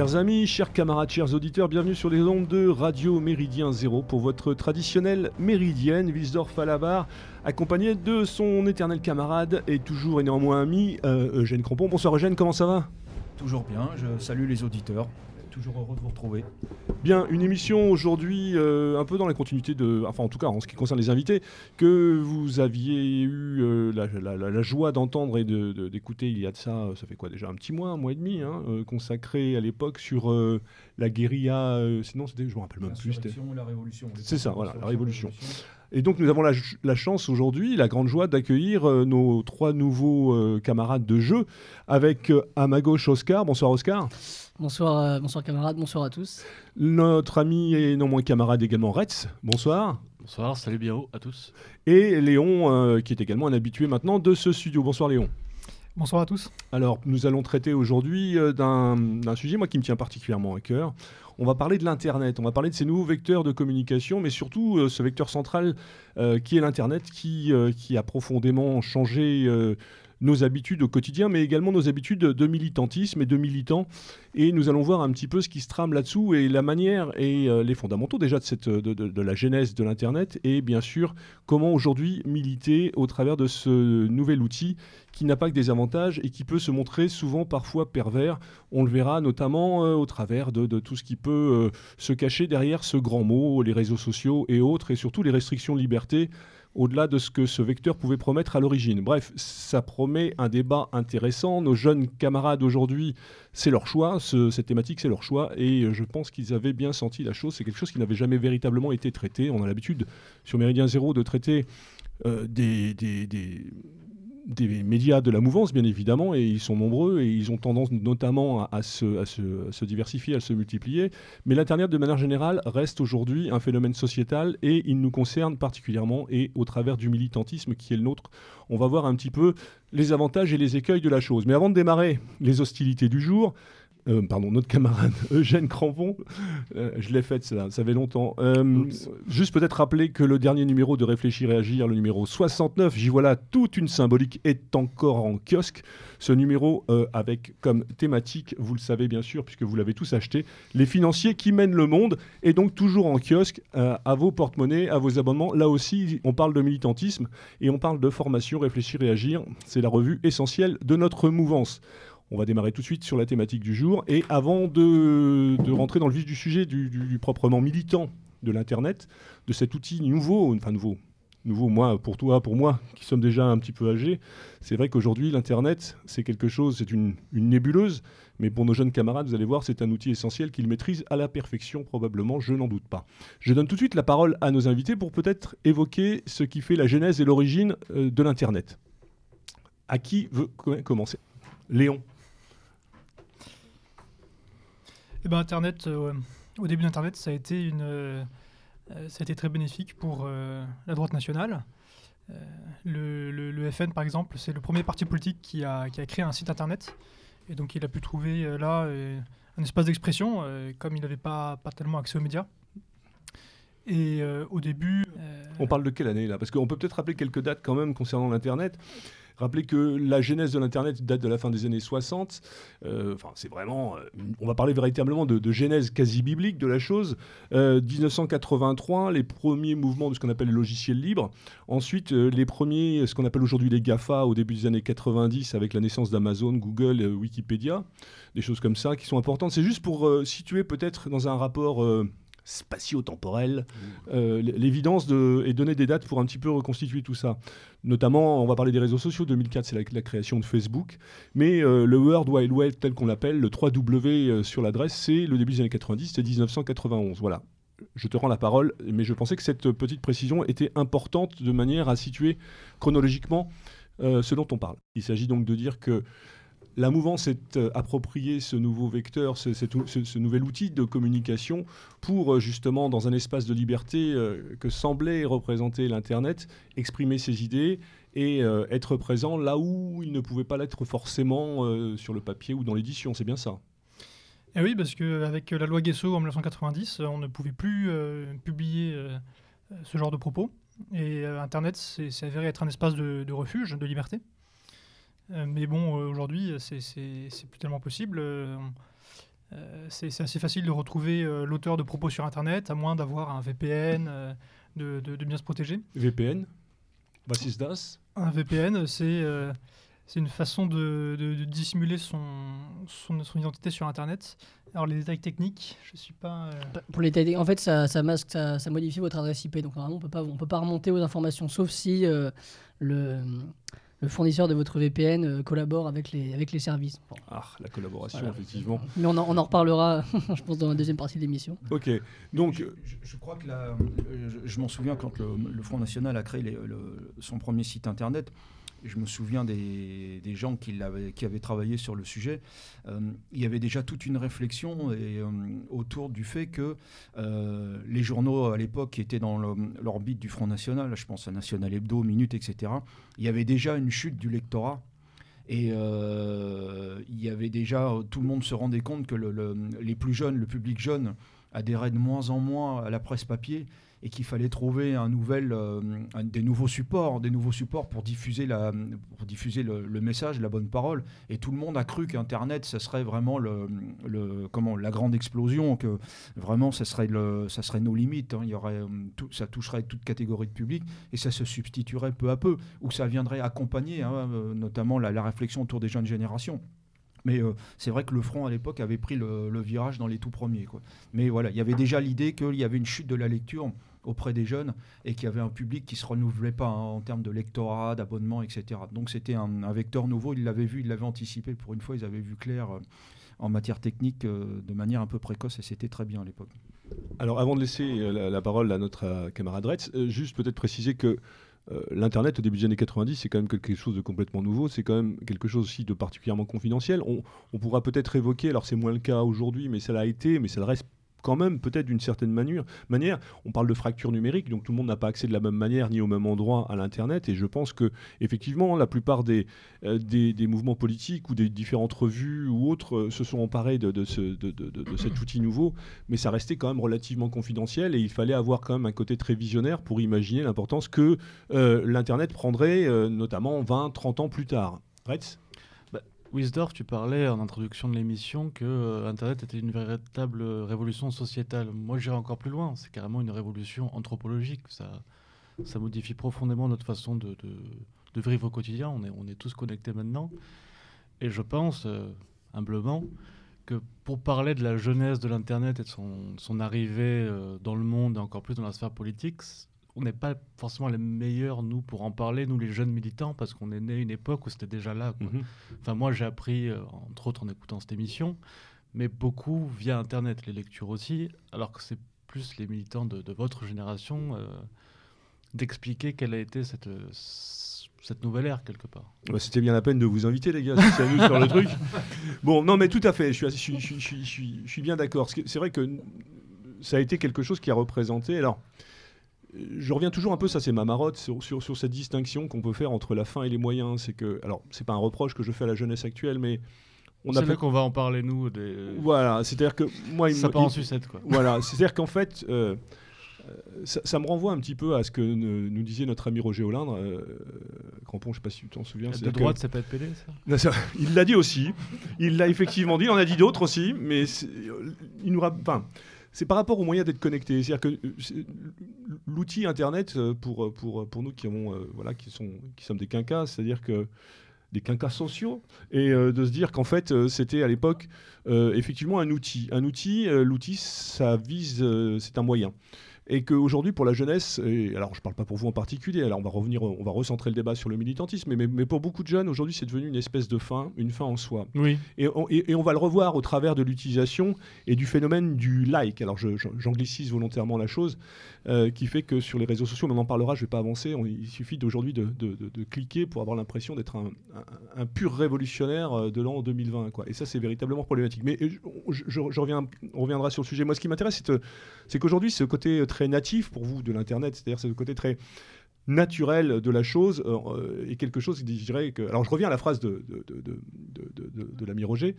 Chers amis, chers camarades, chers auditeurs, bienvenue sur les ondes de Radio Méridien Zéro pour votre traditionnelle Méridienne, Wiesdorf à la accompagné de son éternel camarade et toujours et néanmoins ami, euh, Eugène Crampon. Bonsoir Eugène, comment ça va? Toujours bien, je salue les auditeurs toujours heureux de vous retrouver. Bien, une émission aujourd'hui euh, un peu dans la continuité de, enfin en tout cas en ce qui concerne les invités, que vous aviez eu euh, la, joie d'entendre et d'écouter il y a de ça, ça fait quoi déjà un petit mois, un mois et demi, hein, euh, consacré à l'époque sur la guérilla, sinon c'était, je me rappelle même plus. la révolution. C'est ça, voilà, la révolution. Et donc nous avons la, chance aujourd'hui, la grande joie d'accueillir nos trois nouveaux camarades de jeu avec à ma gauche Oscar. Bonsoir Oscar. Bonsoir, euh, bonsoir camarades, bonsoir à tous. Notre ami et non moins camarade également Retz, bonsoir. Bonsoir, salut bien à tous. Et Léon, euh, qui est également un habitué maintenant de ce studio. Bonsoir Léon. Bonsoir à tous. Alors, nous allons traiter aujourd'hui euh, d'un sujet, moi, qui me tient particulièrement à cœur. On va parler de l'Internet, on va parler de ces nouveaux vecteurs de communication, mais surtout ce vecteur central qui est l'Internet, qui, qui, a profondément changé nos habitudes au quotidien, mais également nos habitudes de militantisme et de militants. Et nous allons voir un petit peu ce qui se trame là-dessous et la manière et euh, les fondamentaux déjà de, cette, de, de, la genèse de l'Internet et bien sûr comment aujourd'hui militer au travers de ce nouvel outil qui n'a pas que des avantages et qui peut se montrer souvent parfois pervers. On le verra notamment euh, au travers de, tout ce qui peut euh, se cacher derrière ce grand mot, les réseaux sociaux et autres, et surtout les restrictions de liberté au-delà de ce que ce vecteur pouvait promettre à l'origine. Bref, ça promet un débat intéressant. Nos jeunes camarades aujourd'hui, c'est leur choix, cette thématique, c'est leur choix, et je pense qu'ils avaient bien senti la chose. C'est quelque chose qui n'avait jamais véritablement été traité. On a l'habitude sur Méridien Zéro de traiter euh, des médias de la mouvance, bien évidemment, et ils sont nombreux et ils ont tendance notamment à, se, diversifier, à se multiplier. Mais l'Internet, de manière générale, reste aujourd'hui un phénomène sociétal et il nous concerne particulièrement et au travers du militantisme qui est le nôtre. On va voir un petit peu les avantages et les écueils de la chose. Mais avant de démarrer les hostilités du jour, euh, pardon, notre camarade Eugène Crampon. Euh, je l'ai fait, ça, ça fait longtemps. Euh, juste peut-être rappeler que le dernier numéro de Réfléchir et Agir, le numéro 69, j'y vois là toute une symbolique, est encore en kiosque. Ce numéro avec comme thématique, vous le savez bien sûr, puisque vous l'avez tous acheté, les financiers qui mènent le monde, et donc toujours en kiosque, à vos porte-monnaies, à vos abonnements. Là aussi, on parle de militantisme et on parle de formation, Réfléchir et Agir. C'est la revue essentielle de notre mouvance. On va démarrer tout de suite sur la thématique du jour. Et avant de, rentrer dans le vif du sujet, du, proprement militant de l'Internet, de cet outil nouveau, enfin nouveau, nouveau moi, pour toi, pour moi, qui sommes déjà un petit peu âgés, c'est vrai qu'aujourd'hui, l'Internet, c'est quelque chose, c'est une, nébuleuse, mais pour nos jeunes camarades, vous allez voir, c'est un outil essentiel qu'ils maîtrisent à la perfection, probablement, je n'en doute pas. Je donne tout de suite la parole à nos invités pour peut-être évoquer ce qui fait la genèse et l'origine euh, de l'Internet. À qui veut commencer? Léon eh ben, Internet, euh, au début d'Internet, ça a été une, euh, ça a été très bénéfique pour euh, la droite nationale. Le, le, FN, par exemple, c'est le premier parti politique qui a, qui a, créé un site Internet. Et donc, il a pu trouver là un espace d'expression, comme il n'avait pas, pas tellement accès aux médias. Et au début. On parle de quelle année là? Parce qu'on peut peut-être rappeler quelques dates quand même concernant l'Internet. Rappelez que la genèse de l'Internet date de la fin des années 60. Euh, c'est vraiment. Euh, on va parler véritablement de, genèse quasi biblique de la chose. 1983, euh, les premiers mouvements de ce qu'on appelle le logiciel libre. Ensuite, les premiers, ce qu'on appelle aujourd'hui les GAFA au début des années 90 avec la naissance d'Amazon, Google, Wikipédia. Des choses comme ça qui sont importantes. C'est juste pour situer peut-être dans un rapport spatio-temporel, euh, l'évidence de, et donner des dates pour un petit peu reconstituer tout ça. Notamment, on va parler des réseaux sociaux. 2004, c'est la, création de Facebook. Mais euh, le World Wide Web, tel qu'on l'appelle, le 3W euh, sur l'adresse, c'est le début des années 90, c'est 1991. Voilà. Je te rends la parole, mais je pensais que cette petite précision était importante de manière à situer chronologiquement ce dont on parle. Il s'agit donc de dire que la mouvance s'est euh, approprié ce nouveau vecteur, ce, nouvel outil de communication pour euh, justement, dans un espace de liberté euh, que semblait représenter l'Internet, exprimer ses idées et être présent là où il ne pouvait pas l'être forcément sur le papier ou dans l'édition. C'est bien ça? Et eh oui, parce qu'avec la loi Guesso en 1990, on ne pouvait plus publier ce genre de propos. Et Internet s'est avéré être un espace de refuge, de liberté. Euh, mais bon, euh, aujourd'hui, c'est plus tellement possible. Euh, c'est assez facile de retrouver l'auteur de propos sur Internet, à moins d'avoir un VPN, de, de, bien se protéger. VPN Basis DAS? Un VPN, c'est c'est une façon de, dissimuler son, son, identité sur Internet. Alors les détails techniques, je suis pas. Euh, bah, pour les détails, en fait, ça, ça masque, ça, modifie votre adresse IP. Donc normalement, on peut pas, on peut pas remonter aux informations, sauf si euh, le, le fournisseur de votre VPN euh, collabore avec les, avec les services. Ah, la collaboration, effectivement. Mais on en, on en reparlera, je pense, dans la deuxième partie de l'émission. Ok, donc... Je, crois que là, je, m'en souviens quand le, Front National a créé son premier site Internet, je me souviens des, gens qui, avaient, travaillé sur le sujet, euh, il y avait déjà toute une réflexion euh, autour du fait que euh, les journaux à l'époque qui étaient dans l'orbite du Front National, je pense à National Hebdo, Minute, etc., il y avait déjà une chute du lectorat. Et il y avait déjà, tout le monde se rendait compte que les plus jeunes, le public jeune, adhérait de moins en moins à la presse papier et qu'il fallait trouver un nouvel, euh, des nouveaux supports, des nouveaux supports pour diffuser, la, pour diffuser le, message, la bonne parole. Et tout le monde a cru qu'Internet, ça serait vraiment le, le, comment, la grande explosion, que vraiment, ça serait, le, ça serait nos limites. Hein. Il y aurait, euh, tout, ça toucherait toute catégorie de public et ça se substituerait peu à peu, ou ça viendrait accompagner hein, euh, notamment la, réflexion autour des jeunes générations. Mais c'est vrai que le front à l'époque avait pris le, le, virage dans les tout premiers. Quoi. Mais voilà, il y avait déjà l'idée qu'il y avait une chute de la lecture auprès des jeunes et qu'il y avait un public qui se renouvelait pas hein, en termes de lectorat, d'abonnement, etc. Donc c'était un, vecteur nouveau, ils l'avaient vu, ils l'avaient anticipé. Pour une fois, ils avaient vu clair euh, en matière technique euh, de manière un peu précoce et c'était très bien à l'époque. Alors avant de laisser euh, la, parole à notre camarade Retz, juste peut-être préciser que l'Internet au début des années 90, c'est quand même quelque chose de complètement nouveau, c'est quand même quelque chose aussi de particulièrement confidentiel. On, on pourra peut-être évoquer, alors c'est moins le cas aujourd'hui, mais ça l'a été, mais ça le reste quand même peut-être d'une certaine manière. On parle de fracture numérique, donc tout le monde n'a pas accès de la même manière ni au même endroit à l'Internet. Et je pense que effectivement, la plupart des, euh, mouvements politiques ou des différentes revues ou autres euh, se sont emparés de, de, ce, de, cet outil nouveau, mais ça restait quand même relativement confidentiel et il fallait avoir quand même un côté très visionnaire pour imaginer l'importance que euh, l'Internet prendrait, notamment 20, 30 ans plus tard. Retz Wisdorf, tu parlais en introduction de l'émission que euh, Internet était une véritable révolution sociétale. Moi, j'irais encore plus loin. C'est carrément une révolution anthropologique. Ça, ça modifie profondément notre façon de, de, vivre au quotidien. On est, on est tous connectés maintenant. Et je pense, euh, humblement, que pour parler de la jeunesse de l'Internet et de son, son arrivée euh, dans le monde et encore plus dans la sphère politique, on n'est pas forcément les meilleurs, nous, pour en parler, nous, les jeunes militants, parce qu'on est né à une époque où c'était déjà là. Mhm. Enfin, moi, j'ai appris, euh, entre autres, en écoutant cette émission, mais beaucoup via Internet, les lectures aussi, alors que c'est plus les militants de, votre génération euh, d'expliquer quelle a été cette, cette nouvelle ère, quelque part. Bah, c'était bien la peine de vous inviter, les gars, si ça sur le truc. Bon, non, mais tout à fait, je suis, je suis, je suis bien d'accord. C'est vrai que ça a été quelque chose qui a représenté. Alors, je reviens toujours un peu, ça c'est ma marotte, sur, sur, cette distinction qu'on peut faire entre la fin et les moyens. C'est que, alors, c'est pas un reproche que je fais à la jeunesse actuelle, mais on a. C'est qu'on va en parler nous. Des... Voilà, c'est-à-dire que moi, ça part en sucette quoi. Voilà, c'est-à-dire qu'en fait. Euh, ça, me renvoie un petit peu à ce que nous disait notre ami Roger Hollande. Euh, Crampon, je ne sais pas si tu t'en souviens. De droite, c'est pas être PD, ça, Il l'a dit aussi. Il l'a effectivement dit. On a dit d'autres aussi. Mais il nous. Enfin, c'est par rapport aux moyens d'être connecté. C'est-à-dire que euh, l'outil Internet, euh, pour, euh, pour, pour nous qui, avons, voilà, qui, sont, qui sommes des quinquas, c'est-à-dire que des quinquas sociaux, et de se dire qu'en fait, c'était à l'époque effectivement un outil. Un outil, l'outil, ça vise, c'est un moyen et qu'aujourd'hui pour la jeunesse, et alors je ne parle pas pour vous en particulier, alors on va revenir, on va recentrer le débat sur le militantisme, mais, mais, pour beaucoup de jeunes aujourd'hui c'est devenu une espèce de fin, une fin en soi. Oui. Et on, et, on va le revoir au travers de l'utilisation et du phénomène du like. Alors j'anglicise volontairement la chose, euh, qui fait que sur les réseaux sociaux, on en parlera, je ne vais pas avancer, il suffit d'aujourd'hui de, cliquer pour avoir l'impression d'être un, pur révolutionnaire euh, de l'an 2020. Quoi. Et ça c'est véritablement problématique. Mais je, je, reviens, on reviendra sur le sujet. Moi ce qui m'intéresse c'est qu'aujourd'hui ce côté très natif pour vous de l'Internet, c'est-à-dire ce côté très naturel de la chose euh, et quelque chose qui dirait que... Alors je reviens à la phrase de, l'ami Roger,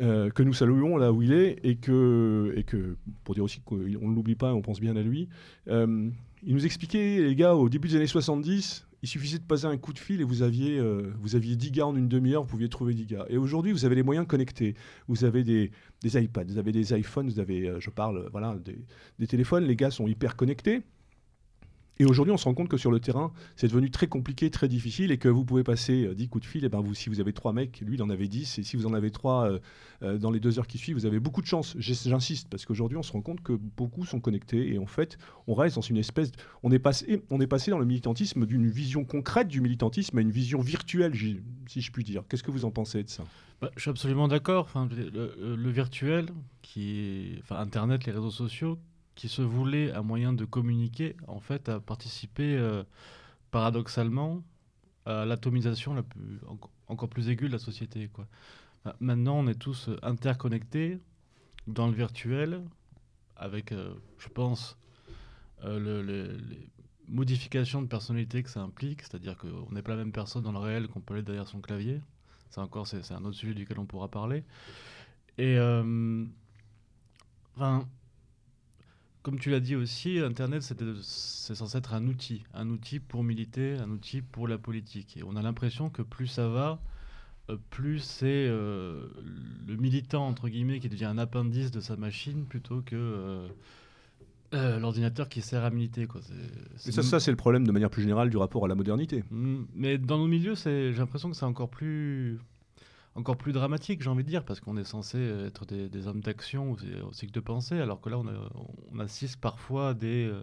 euh, que nous saluons là où il est et que, et que pour dire aussi qu'on ne l'oublie pas, on pense bien à lui. Euh, il nous expliquait, les gars, au début des années 70, il suffisait de passer un coup de fil et vous aviez, euh, vous aviez 10 gars en une demi-heure, vous pouviez trouver 10 gars. Et aujourd'hui, vous avez les moyens de connecter. Vous avez des, des iPads, vous avez des iPhones, vous avez, je parle, voilà, des téléphones. Les gars sont hyper connectés. Et aujourd'hui, on se rend compte que sur le terrain, c'est devenu très compliqué, très difficile, et que vous pouvez passer euh, 10 coups de fil. Et ben vous, si vous avez trois mecs, lui, il en avait 10. Et si vous en avez trois euh, euh, dans les deux heures qui suivent, vous avez beaucoup de chance. J'insiste, parce qu'aujourd'hui, on se rend compte que beaucoup sont connectés. Et en fait, on reste dans une espèce. On est passé, on est passé dans le militantisme d'une vision concrète du militantisme à une vision virtuelle, si je puis dire. Qu'est-ce que vous en pensez de ça? Bah, je suis absolument d'accord. Enfin, le, virtuel, qui enfin, Internet, les réseaux sociaux, qui se voulait un moyen de communiquer, en fait, a participé euh, paradoxalement à l'atomisation la plus, enco- encore plus aiguë de la société. Bah, Maintenant, on est tous interconnectés dans le virtuel, avec, euh, je pense, euh, le- le- les modifications de personnalité que ça implique, c'est-à-dire qu'on n'est pas la même personne dans le réel qu'on peut l'être derrière son clavier. Ça encore, c'est un autre sujet duquel on pourra parler. Et enfin, comme tu l'as dit aussi, Internet, c'est censé être un outil, un outil pour militer, un outil pour la politique. Et on a l'impression que plus ça va, euh, plus c'est euh, le militant, entre guillemets, qui devient un appendice de sa machine plutôt que euh, euh, l'ordinateur qui sert à militer. Quoi. Et ça, ça c'est le problème de manière plus générale du rapport à la modernité. Mm, Mais dans nos milieux, j'ai l'impression que c'est encore plus, encore plus dramatique, j'ai envie de dire, parce qu'on est censé être des, hommes d'action aussi, que de pensée, alors que là, on, assiste parfois à des euh,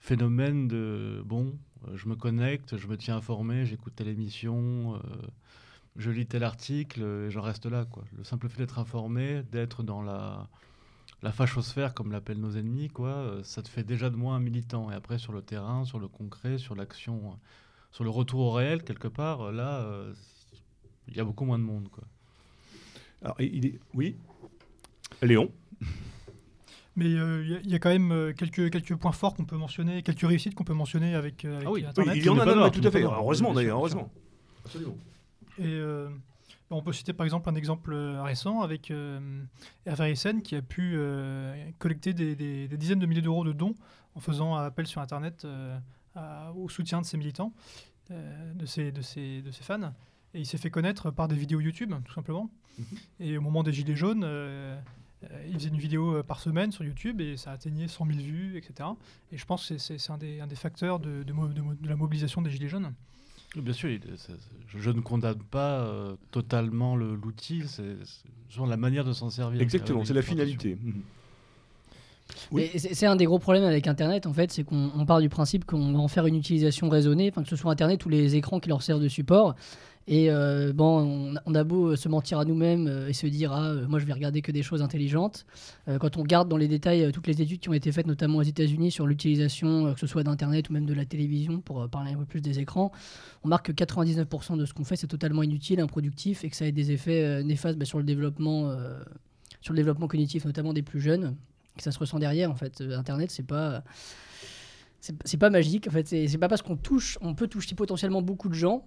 phénomènes de bon, euh, je me connecte, je me tiens informé, j'écoute telle émission, euh, je lis tel article, et j'en reste là. Le simple fait d'être informé, d'être dans la, la fachosphère, comme l'appellent nos ennemis, quoi, euh, ça te fait déjà de moi un militant. Et après, sur le terrain, sur le concret, sur l'action, euh, sur le retour au réel, quelque part, euh, là, euh, il y a beaucoup moins de monde. Quoi. Alors, il est... Oui Léon Mais euh, il y a- il y, a quand même euh, quelques, quelques points forts qu'on peut mentionner, quelques réussites qu'on peut mentionner avec, euh, avec Ah oui, oui, Internet. il y en a noir, tout tout à fait. Heureusement d'ailleurs, heureusement. Absolument. Et euh, on peut citer par exemple un exemple récent avec euh, qui a pu euh, collecter des, des- des dizaines de milliers d'euros de dons en faisant un appel sur Internet euh, à- au soutien de ses militants, euh, de, ses, de, ses, de ses fans. Et il s'est fait connaître par des vidéos YouTube, tout simplement. Mhm. Et au moment des Gilets jaunes, euh, euh, il faisait une vidéo euh, par semaine sur YouTube et ça atteignait 100 000 vues, etc. Et je pense que c'est- un des, un des facteurs de, de mo- de mo- de la mobilisation des Gilets jaunes. Bien sûr, il- je, ne condamne pas euh, totalement le- l'outil, c'est la manière de s'en servir. Exactement, qui c'est la finalité. Mhm. Oui. C'est un des gros problèmes avec Internet, en fait, c'est qu'on on part du principe qu'on va en faire une utilisation raisonnée, enfin, que ce soit Internet ou les écrans qui leur servent de support. Et euh, bon, on, a- beau euh, se mentir à nous-mêmes euh, et se dire, ah, moi je vais regarder que des choses intelligentes. Quand on regarde dans les détails toutes les études qui ont été faites, notamment aux États-Unis, sur l'utilisation, que ce soit d'Internet ou même de la télévision, pour parler un peu plus des écrans, on marque que 99% de ce qu'on fait, c'est totalement inutile, improductif et que ça a des effets néfastes bah, sur, le développement, sur le développement cognitif, notamment des plus jeunes que ça se ressent derrière en fait internet c'est pas c'est pas magique en fait c'est pas parce qu'on touche on peut toucher potentiellement beaucoup de gens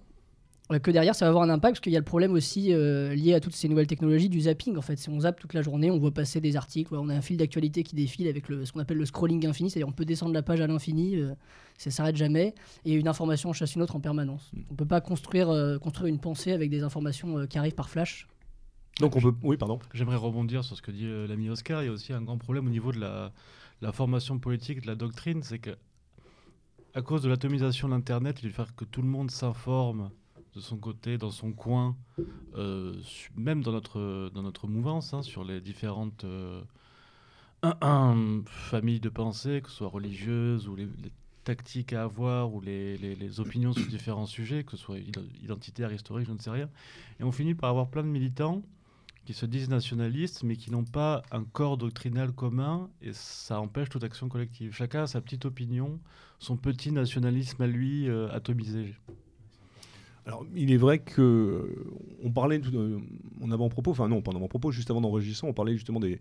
que derrière ça va avoir un impact parce qu'il y a le problème aussi euh, lié à toutes ces nouvelles technologies du zapping en fait si on zappe toute la journée on voit passer des articles ouais, on a un fil d'actualité qui défile avec le, ce qu'on appelle le scrolling infini c'est-à-dire on peut descendre la page à l'infini euh, ça s'arrête jamais et une information chasse une autre en permanence on peut pas construire euh, construire une pensée avec des informations euh, qui arrivent par flash Donc on peut. Oui, pardon. J'aimerais rebondir sur ce que dit euh, l'ami Oscar. Il y a aussi un grand problème au niveau de la, la formation politique, de la doctrine, c'est que à cause de l'atomisation de l'Internet et du fait que tout le monde s'informe de son côté, dans son coin, euh, même dans notre, dans notre mouvance, hein, sur les différentes euh, familles de pensée, que ce soit religieuses ou les, tactiques à avoir ou les, les- opinions sur différents sujets, que ce soit id- identitaire, historique, je ne sais rien. Et on finit par avoir plein de militants qui se disent nationalistes, mais qui n'ont pas un corps doctrinal commun, et ça empêche toute action collective. Chacun a sa petite opinion, son petit nationalisme à lui euh, atomisé. Alors, il est vrai que euh, on parlait tout, euh, en avant-propos, enfin non, pas en avant-propos, juste avant d'enregistrer, on parlait justement des,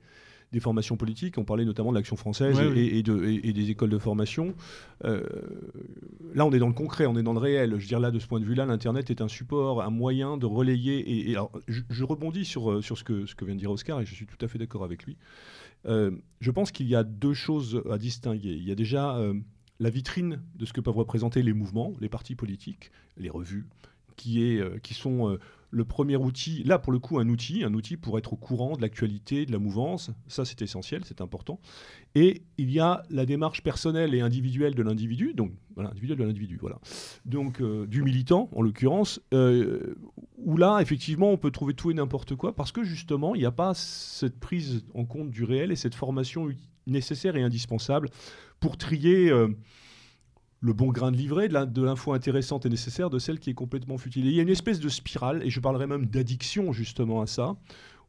des formations politiques, on parlait notamment de l'action française Ouais, et, oui. et- et de- et- et des écoles de formation. Euh, là, on est dans le concret, on est dans le réel. Je veux dire, là, de ce point de vue-là, l'Internet est un support, un moyen de relayer. Et, alors, je, je rebondis sur, euh, sur ce, que, ce que vient de dire Oscar, et je suis tout à fait d'accord avec lui. Euh, je pense qu'il y a deux choses à distinguer. Il y a déjà euh, la vitrine de ce que peuvent représenter les mouvements, les partis politiques, les revues, qui, est, euh, qui sont euh, le premier outil, là pour le coup un outil, un outil pour être au courant de l'actualité, de la mouvance, ça c'est essentiel, c'est important. Et il y a la démarche personnelle et individuelle de l'individu, donc voilà, individuel de l'individu, voilà. Donc euh, du militant en l'occurrence, où là effectivement on peut trouver tout et n'importe quoi parce que justement il n'y a pas cette prise en compte du réel et cette formation nécessaire et indispensable pour trier le bon grain de livret, de l'info intéressante et nécessaire, de celle qui est complètement futile. il y a une espèce de spirale, et je parlerai même d'addiction justement à ça,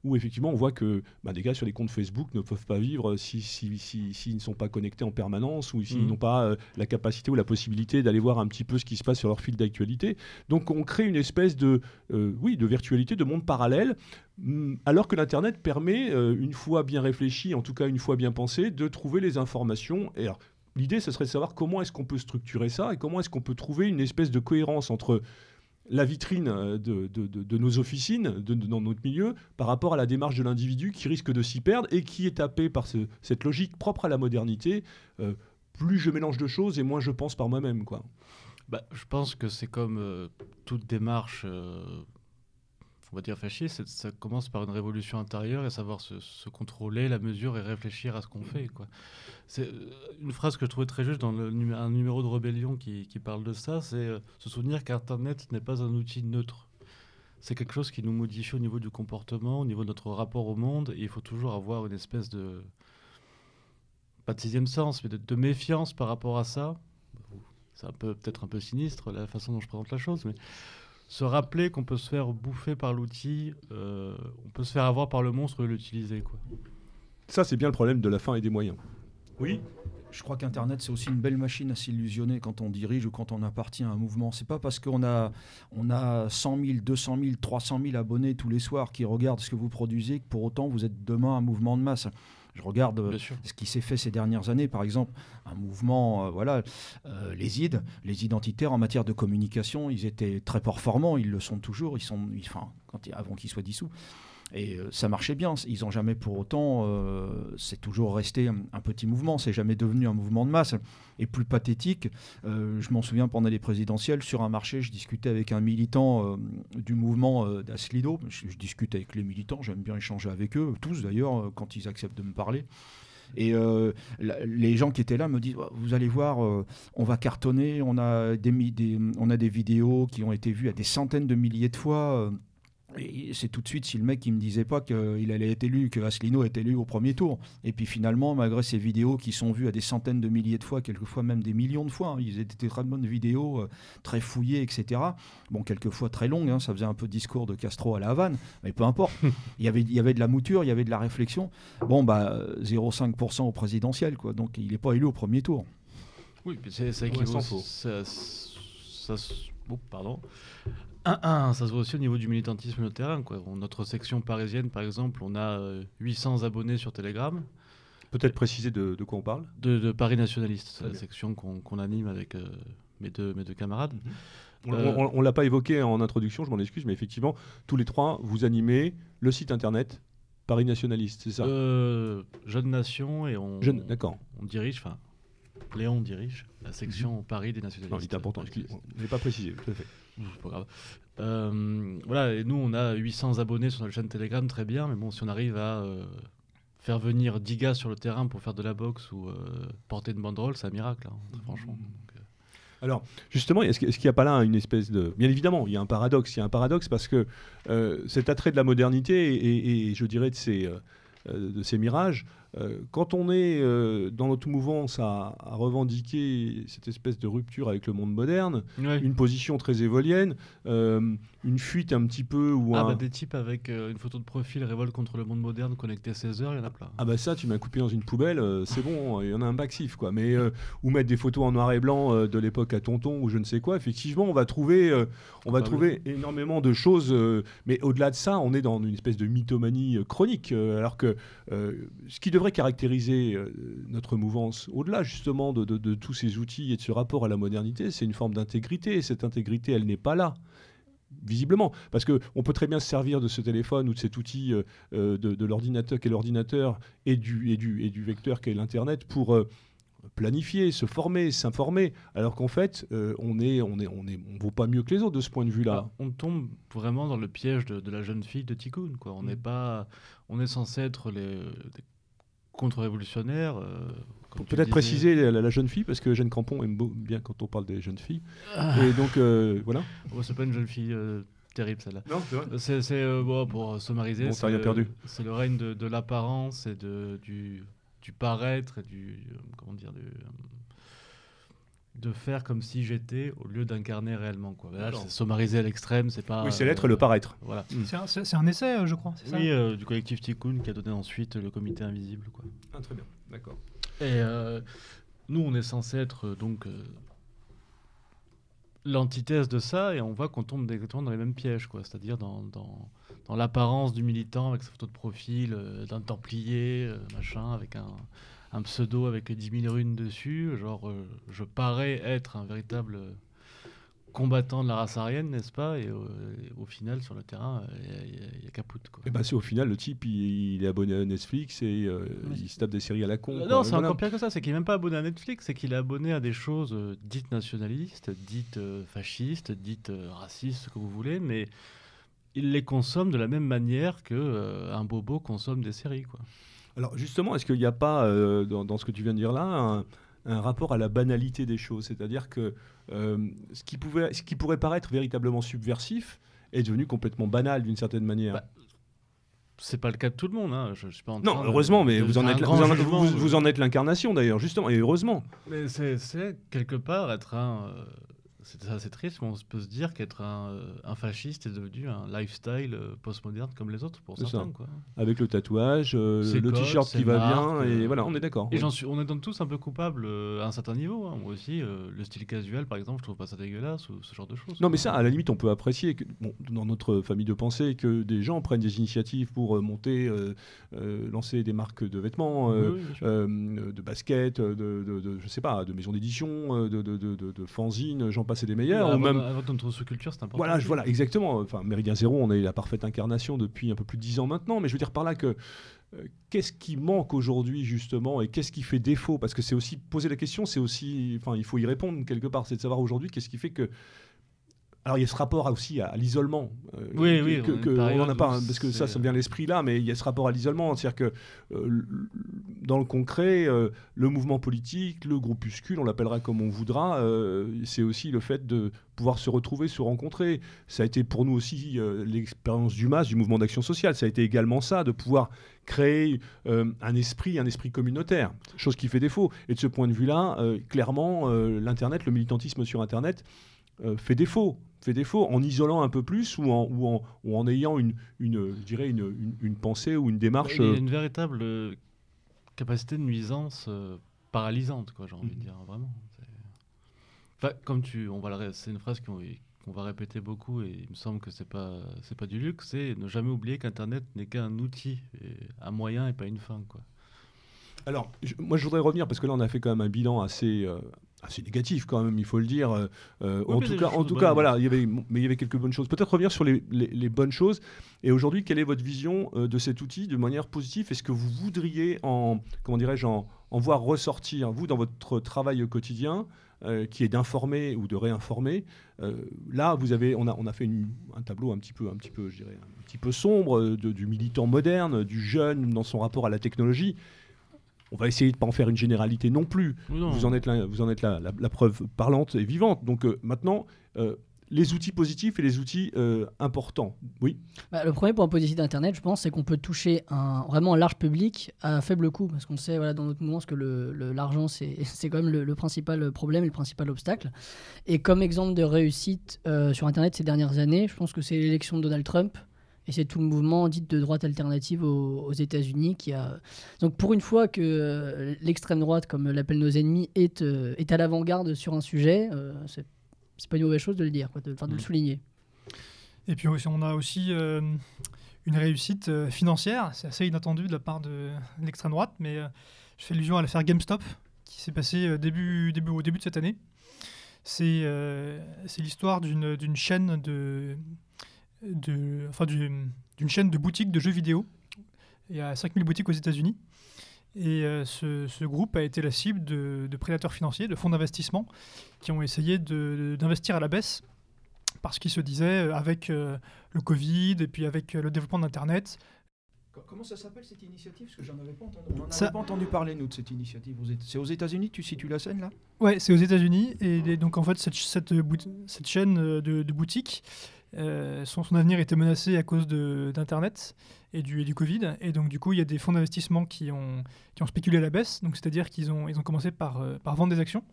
où effectivement on voit que bah, des gars sur les comptes Facebook ne peuvent pas vivre s'ils si, si, ne sont pas connectés en permanence ou s'ils mmh. n'ont pas euh, la capacité ou la possibilité d'aller voir un petit peu ce qui se passe sur leur fil d'actualité. Donc on crée une espèce de, euh, oui, de virtualité, de monde parallèle, mm, alors que l'Internet permet, euh, une fois bien réfléchi, en tout cas une fois bien pensé, de trouver les informations. Et alors, L'idée, ce serait de savoir comment est-ce qu'on peut structurer ça et comment est-ce qu'on peut trouver une espèce de cohérence entre la vitrine euh, de, nos officines, dans notre milieu, par rapport à la démarche de l'individu qui risque de s'y perdre et qui est tapé par cette logique propre à la modernité. Euh, plus je mélange de choses et moins je pense par moi-même. quoi. Bah, je pense que c'est comme euh, toute démarche on va dire fasciste, ça commence par une révolution intérieure et savoir se, contrôler, la mesure et réfléchir à ce qu'on fait. C'est euh, une phrase que je trouvais très juste dans le, un numéro de Rébellion qui, parle de ça, c'est euh, se souvenir qu'Internet n'est pas un outil neutre. C'est quelque chose qui nous modifie au niveau du comportement, au niveau de notre rapport au monde, et il faut toujours avoir une espèce de, pas de sixième sens, mais de, méfiance par rapport à ça. C'est un peu peut-être un peu sinistre la façon dont je présente la chose, mais se rappeler qu'on peut se faire bouffer par l'outil, euh, on peut se faire avoir par le monstre et l'utiliser. Quoi. Ça, c'est bien le problème de la fin et des moyens. Oui je crois qu'Internet, c'est aussi une belle machine à s'illusionner quand on dirige ou quand on appartient à un mouvement. C'est pas parce qu'on a, on a 100 000, 200 000, 300 000 abonnés tous les soirs qui regardent ce que vous produisez que pour autant vous êtes demain un mouvement de masse. Je regarde euh, ce qui s'est fait ces dernières années, par exemple, un mouvement, euh, voilà, euh, les ID, les identitaires en matière de communication, ils étaient très performants, ils le sont toujours, ils sont, enfin, quand, avant qu'ils soient dissous. Et euh, ça marchait bien. Ils n'ont jamais pour autant, euh, c'est toujours resté un, petit mouvement, c'est jamais devenu un mouvement de masse. Et plus pathétique, euh, je m'en souviens pendant les présidentielles, sur un marché, je discutais avec un militant du mouvement d'Aslido. Je, discute avec les militants, j'aime bien échanger avec eux, tous d'ailleurs, quand ils acceptent de me parler. Et les gens qui étaient là me disent Vous allez voir, on va cartonner. On a des, on a des vidéos qui ont été vues à des centaines de milliers de fois. C'est tout de suite si le mec qui me disait pas qu'il allait être élu, que Asselineau est élu au premier tour. Et puis finalement, malgré ces vidéos qui sont vues à des centaines de milliers de fois, quelquefois même des millions de fois, hein, ils étaient très bonnes vidéos, euh, très fouillées, etc. Bon, quelquefois très longues, hein, ça faisait un peu discours de Castro à la Havane, mais peu importe. il, y avait, il y avait de la mouture, il y avait de la réflexion. Bon, bah 0,5% au présidentiel, quoi. Donc il n'est pas élu au premier tour. Oui, c'est ça qui ça, ça, oh, pardon. Ça se voit aussi au niveau du militantisme le terrain. Quoi. Notre section parisienne, par exemple, on a 800 euh, abonnés sur Telegram. Peut-être préciser de, quoi on parle? De, Paris Nationaliste, c'est la section qu'on anime avec euh, mes, deux, mes deux camarades. Mhm. On ne l'a pas évoqué en introduction, je m'en excuse, mais effectivement, tous les trois, vous animez le site internet Paris Nationaliste, c'est ça? Euh, Jeune Nation et on, Jeune, on dirige, enfin, Léon dirige la section mhm. Paris des nationalistes. C'est important, je n'ai pas précisé, tout à fait. C'est pas grave. Euh, voilà, et nous, on a 800 abonnés sur notre chaîne Telegram, très bien, mais bon, si on arrive à euh, faire venir 10 gars sur le terrain pour faire de la boxe ou euh, porter une banderole, c'est un miracle, hein, franchement. alors, justement, est-ce qu'il n'y a pas là une espèce de... Bien évidemment, il y a un paradoxe. Il y a un paradoxe parce que cet attrait de la modernité et, et je dirais de ces, de ces mirages quand on est euh, dans notre mouvance à, revendiquer cette espèce de rupture avec le monde moderne, une position très évolienne, euh, une fuite un petit peu ou ah bah des types avec une photo de profil révolte contre le monde moderne connecté à 16 heures, il y en a plein. Ah bah ça, tu m'as coupé dans une poubelle, c'est bon, il y en a un baxif quoi. Mais ou mettre des photos en noir et blanc de l'époque à Tonton ou je ne sais quoi, effectivement, on va trouver, on va trouver énormément de choses. mais au-delà de ça, on est dans une espèce de mythomanie chronique, alors que ce qui devrait caractériser euh, notre mouvance, au-delà justement de, tous ces outils et de ce rapport à la modernité, c'est une forme d'intégrité. Et cette intégrité, elle n'est pas là visiblement. Parce qu'on peut très bien se servir de ce téléphone ou de cet outil euh, euh, de, l'ordinateur qu'est l'ordinateur et du, et, du, et du vecteur qu'est l'Internet pour planifier, se former, s'informer, alors qu'en fait, euh, on est, on est, on est, on vaut pas mieux que les autres de ce point de vue-là. Bah, on tombe vraiment dans le piège de, de la jeune fille de Tikkun, quoi. On n'est pas, on est censé être les, contre-révolutionnaires. euh, Peut-être disais. préciser la, la jeune fille, parce que Jeanne Crampon aime beau- bien quand on parle des jeunes filles. Ah. Et donc, euh, voilà. Oh, c'est pas une jeune fille euh, terrible celle-là. Non, c'est vrai. C'est, c'est, euh, bon, pour summariser, Bon, c'est rien le- perdu. C'est le règne de, de l'apparence et de, du, du paraître et du euh, comment dire du, euh, de faire comme si j'étais au lieu d'incarner réellement quoi. Là, D'accord. c'est summariser à l'extrême, c'est pas. Oui, c'est euh, l'être et le paraître. Voilà. C'est un, c'est- un essai, euh, je crois, c'est ça Oui, euh, du collectif Tikkun qui a donné ensuite le comité invisible quoi. Ah, très bien, d'accord. Et euh, nous, on est censé être euh, donc euh, l'antithèse de ça, et on voit qu'on tombe exactement dans les mêmes pièges, quoi. C'est-à-dire dans, dans, dans l'apparence du militant avec sa photo de profil, euh, d'un templier, euh, machin, avec un, un pseudo avec 10 000 runes dessus. Genre, euh, je parais être un véritable combattant de la race aryenne, n'est-ce pas? Et, euh, et au final, sur le terrain, il y, a capoute, quoi. Et ben c'est au final, le type, il, il est abonné à Netflix et euh, il se tape des séries à la con. Non, c'est encore pire que ça. C'est qu'il n'est même pas abonné à Netflix, c'est qu'il est abonné à des choses dites nationalistes, dites fascistes, dites racistes, ce que vous voulez, mais il les consomme de la même manière que euh, un bobo consomme des séries, quoi. Alors justement, est-ce qu'il n'y a pas, euh, dans, dans ce que tu viens de dire là, un, un rapport à la banalité des choses? C'est-à-dire que euh, ce, qui pouvait, ce qui pourrait paraître véritablement subversif est devenu complètement banal d'une certaine manière. Bah, C'est pas le cas de tout le monde. Hein. Je, je suis pas en non, train de- heureusement, mais de vous en, êtes, grand vous, en, jugement, vous- euh. vous en êtes l'incarnation d'ailleurs, justement, et heureusement. Mais c'est c'est quelque part être un. C'est assez triste, mais on peut se dire qu'être un, euh, un fasciste est devenu un lifestyle euh, postmoderne comme les autres pour certains. Quoi. Avec le tatouage, euh, le t-shirt qui va marques, bien, et euh, voilà, on est d'accord. Et oui. j'en suis, on est donc tous un peu coupables euh, à un certain niveau. hein. Moi aussi, euh, le style casual, par exemple, je trouve pas ça dégueulasse ou ce genre de choses. Non, mais ça, à la limite, on peut apprécier, que, bon, dans notre famille de pensée, que des gens prennent des initiatives pour monter, lancer des marques de vêtements, Oui, de baskets, de, de, de- je sais pas, de maisons d'édition, de, de, de, de- de fanzines, j'en et des meilleurs, Avant- ou même... avant notre sous-culture, c'est important. Voilà, je- voilà, exactement. Enfin, Méridien Zéro, on est la parfaite incarnation depuis un peu plus de dix ans maintenant. Mais je veux dire par là que euh, qu'est-ce qui manque aujourd'hui justement et qu'est-ce qui fait défaut? Parce que c'est aussi poser la question, c'est aussi, enfin, il faut y répondre quelque part. C'est de savoir aujourd'hui qu'est-ce qui fait que alors il y a ce rapport aussi à, à l'isolement. euh, Oui, que- oui, que- que- on en a période pas, hein, parce que ça, ça me vient l'esprit là, mais il y a ce rapport à l'isolement, c'est-à-dire que euh, dans le concret, euh, le mouvement politique, le groupuscule, on l'appellera comme on voudra, euh, c'est aussi le fait de pouvoir se retrouver, se rencontrer. Ça a été pour nous aussi euh, l'expérience du MAS, du mouvement d'action sociale. Ça a été également ça, de pouvoir créer euh, un esprit, un esprit communautaire, chose qui fait défaut. Et de ce point de vue-là, euh, clairement, euh, l'Internet, le militantisme sur Internet euh, fait défaut fait défaut en isolant un peu plus ou en, ou en, ou en ayant une, une, je dirais une, une, une pensée ou une démarche. Il y a euh, une véritable euh, capacité de nuisance euh, paralysante, quoi, j'ai envie de Mhm. dire, vraiment. C'est- Enfin, comme tu, on va le c'est une phrase qu'on qu'on va répéter beaucoup et il me semble que c'est pas c'est pas du luxe, c'est ne jamais oublier qu'Internet n'est qu'un outil, et un moyen et pas une fin, quoi. Alors, je- moi, je voudrais revenir parce que là, on a fait quand même un bilan assez, euh, assez négatif, quand même, il faut le dire. euh, euh, en tout cas, en choses tout bonnes. cas, voilà, il y avait, mais il y avait quelques bonnes choses. Peut-être revenir sur les, les- les bonnes choses. Et aujourd'hui, quelle est votre vision euh, de cet outil de manière positive? Est-ce que vous voudriez en, comment dirais-je, en, en voir ressortir vous dans votre travail quotidien? euh, qui est d'informer ou de réinformer? Là, vous avez, on a, on a fait une- un tableau un petit peu, un petit peu, je dirais, un petit peu sombre de- du militant moderne, du jeune dans son rapport à la technologie. On va essayer de pas en faire une généralité non plus. Non. Vous en êtes, la, vous en êtes la, la- la preuve parlante et vivante. Donc euh, maintenant, euh, les outils positifs et les outils euh, importants. Oui. Bah, le premier point positif d'Internet, je pense, c'est qu'on peut toucher un, vraiment un large public à faible coût. Parce qu'on sait voilà, dans notre mouvement que l'argent, le, l'argent, c'est c'est quand même le, le principal problème et le principal obstacle. Et comme exemple de réussite euh, sur Internet ces dernières années, je pense que c'est l'élection de Donald Trump. Et c'est tout le mouvement dit de droite alternative aux, aux États-Unis qui a. Donc pour une fois que euh, l'extrême droite, comme l'appellent nos ennemis, est, euh, est à l'avant-garde sur un sujet, euh, c'est c'est pas une mauvaise chose de le dire, quoi, de, de le Mm. souligner. Et puis aussi, on a aussi euh, une réussite financière, c'est assez inattendu de la part de l'extrême droite, mais je fais allusion à l'affaire GameStop qui s'est passée début, début, au début de cette année. C'est c'est l'histoire d'une d'une chaîne de, de enfin du- d'une chaîne de boutiques de jeux vidéo. Il y a 5000 boutiques aux États-Unis. Et euh, ce, ce groupe a été la cible de, de prédateurs financiers, de fonds d'investissement, qui ont essayé de- d'investir à la baisse parce qu'ils se disaient, euh, avec euh, le Covid et puis avec le développement d'Internet, Co- Comment ça s'appelle cette initiative? Parce que j'en avais pas entendu. On n'en Ça- pas entendu parler nous de cette initiative. C'est aux États-Unis, tu situes la scène là? Ouais, c'est aux États-Unis. Et donc, en fait, cette, cette, chaîne de, de boutiques, euh, son, avenir était menacé à cause d'Internet et du, Covid. Et donc, du coup, il y a des fonds d'investissement qui ont, spéculé à la baisse. C'est-à-dire qu'ils ont, commencé par, euh, par vendre des actions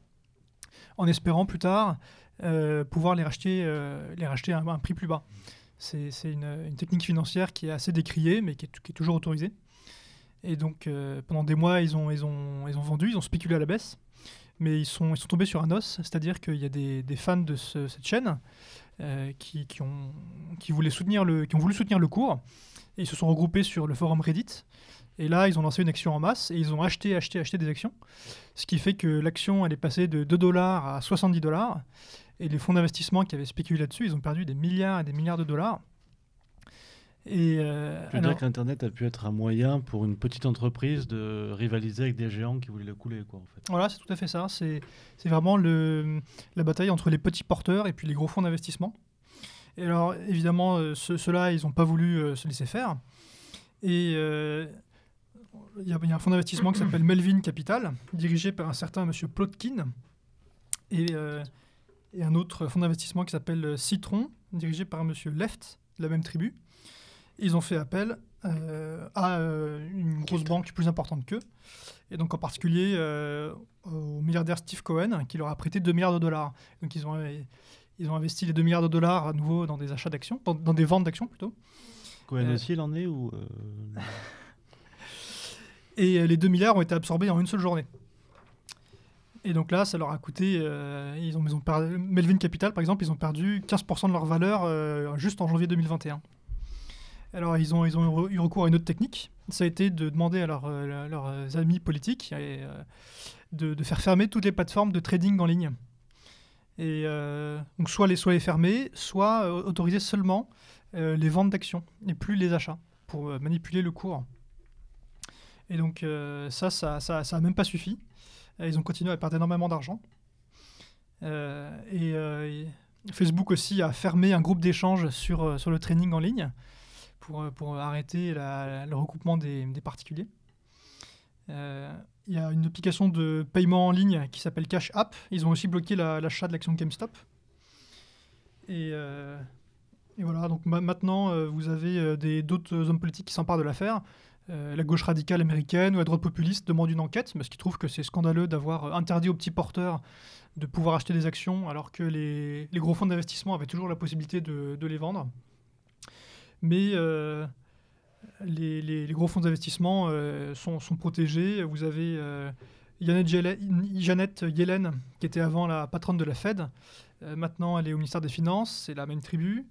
en espérant plus tard euh, pouvoir les racheter, à un, prix plus bas. C'est une, technique financière qui est assez décriée, mais qui est, toujours autorisée. Et donc, pendant des mois, ils ont, vendu, ils ont spéculé à la baisse mais ils sont, tombés sur un os, c'est-à-dire qu'il y a des, fans de ce- cette chaîne euh, qui, ont, qui, voulaient soutenir le, qui ont voulu soutenir le cours, et ils se sont regroupés sur le forum Reddit, et là, ils ont lancé une action en masse, et ils ont acheté, acheté, acheté des actions, ce qui fait que l'action, elle est passée de 2 dollars à 70 dollars, et les fonds d'investissement qui avaient spéculé là-dessus, ils ont perdu des milliards et des milliards de dollars. Et euh, Tu veux alors- dire qu'Internet a pu être un moyen pour une petite entreprise de rivaliser avec des géants qui voulaient le couler, quoi, en fait. Voilà, c'est tout à fait ça. C'est vraiment le, la bataille entre les petits porteurs et puis les gros fonds d'investissement. Et alors, évidemment, euh, ceux- ceux-là, ils n'ont pas voulu euh, se laisser faire. Et il y, a- il y a un fonds d'investissement qui s'appelle Melvin Capital, dirigé par un certain monsieur Plotkin. Et, et un autre fonds d'investissement qui s'appelle Citron, dirigé par un monsieur Left, de la même tribu. Ils ont fait appel euh, à euh, une grosse banque plus importante qu'eux. Et donc en particulier euh, au milliardaire Steve Cohen, qui leur a prêté 2 milliards de dollars. Donc ils ont, ils ont investi les 2 milliards de dollars à nouveau dans des achats d'actions, dans, dans des ventes d'actions plutôt. Cohen aussi, il en est ou Et les 2 milliards ont été absorbés en une seule journée. Et donc là, ça leur a coûté. euh, ils ont, ils ont perdu- Melvin Capital, par exemple, ils ont perdu 15% de leur valeur euh, juste en janvier 2021. Alors, ils ont, eu re- eu recours à une autre technique. Ça a été de demander à leurs, euh, amis politiques euh, de, faire fermer toutes les plateformes de trading en ligne. Euh, donc, soit les, soit les fermer, soit autoriser seulement les ventes d'actions et plus les achats pour manipuler le cours. Et donc ça, ça, ça, ça a même pas suffi. Ils ont continué à perdre énormément d'argent. Et, Facebook aussi a fermé un groupe d'échange sur, sur le training en ligne pour, euh, pour arrêter le recoupement des, particuliers. Euh, Il y a une application de paiement en ligne qui s'appelle Cash App. Ils ont aussi bloqué la- l'achat de l'action GameStop. Et, euh, voilà, donc ma- maintenant, vous avez d'autres hommes politiques qui s'emparent de l'affaire. La gauche radicale américaine ou la droite populiste demande une enquête parce qu'ils trouvent que c'est scandaleux d'avoir interdit aux petits porteurs de pouvoir acheter des actions alors que les, gros fonds d'investissement avaient toujours la possibilité de les vendre. Mais euh, les, gros fonds d'investissement euh, sont, protégés. Vous avez euh, Janet, Yellen, qui était avant la patronne de la Fed. Maintenant, elle est au ministère des Finances, c'est la même tribu.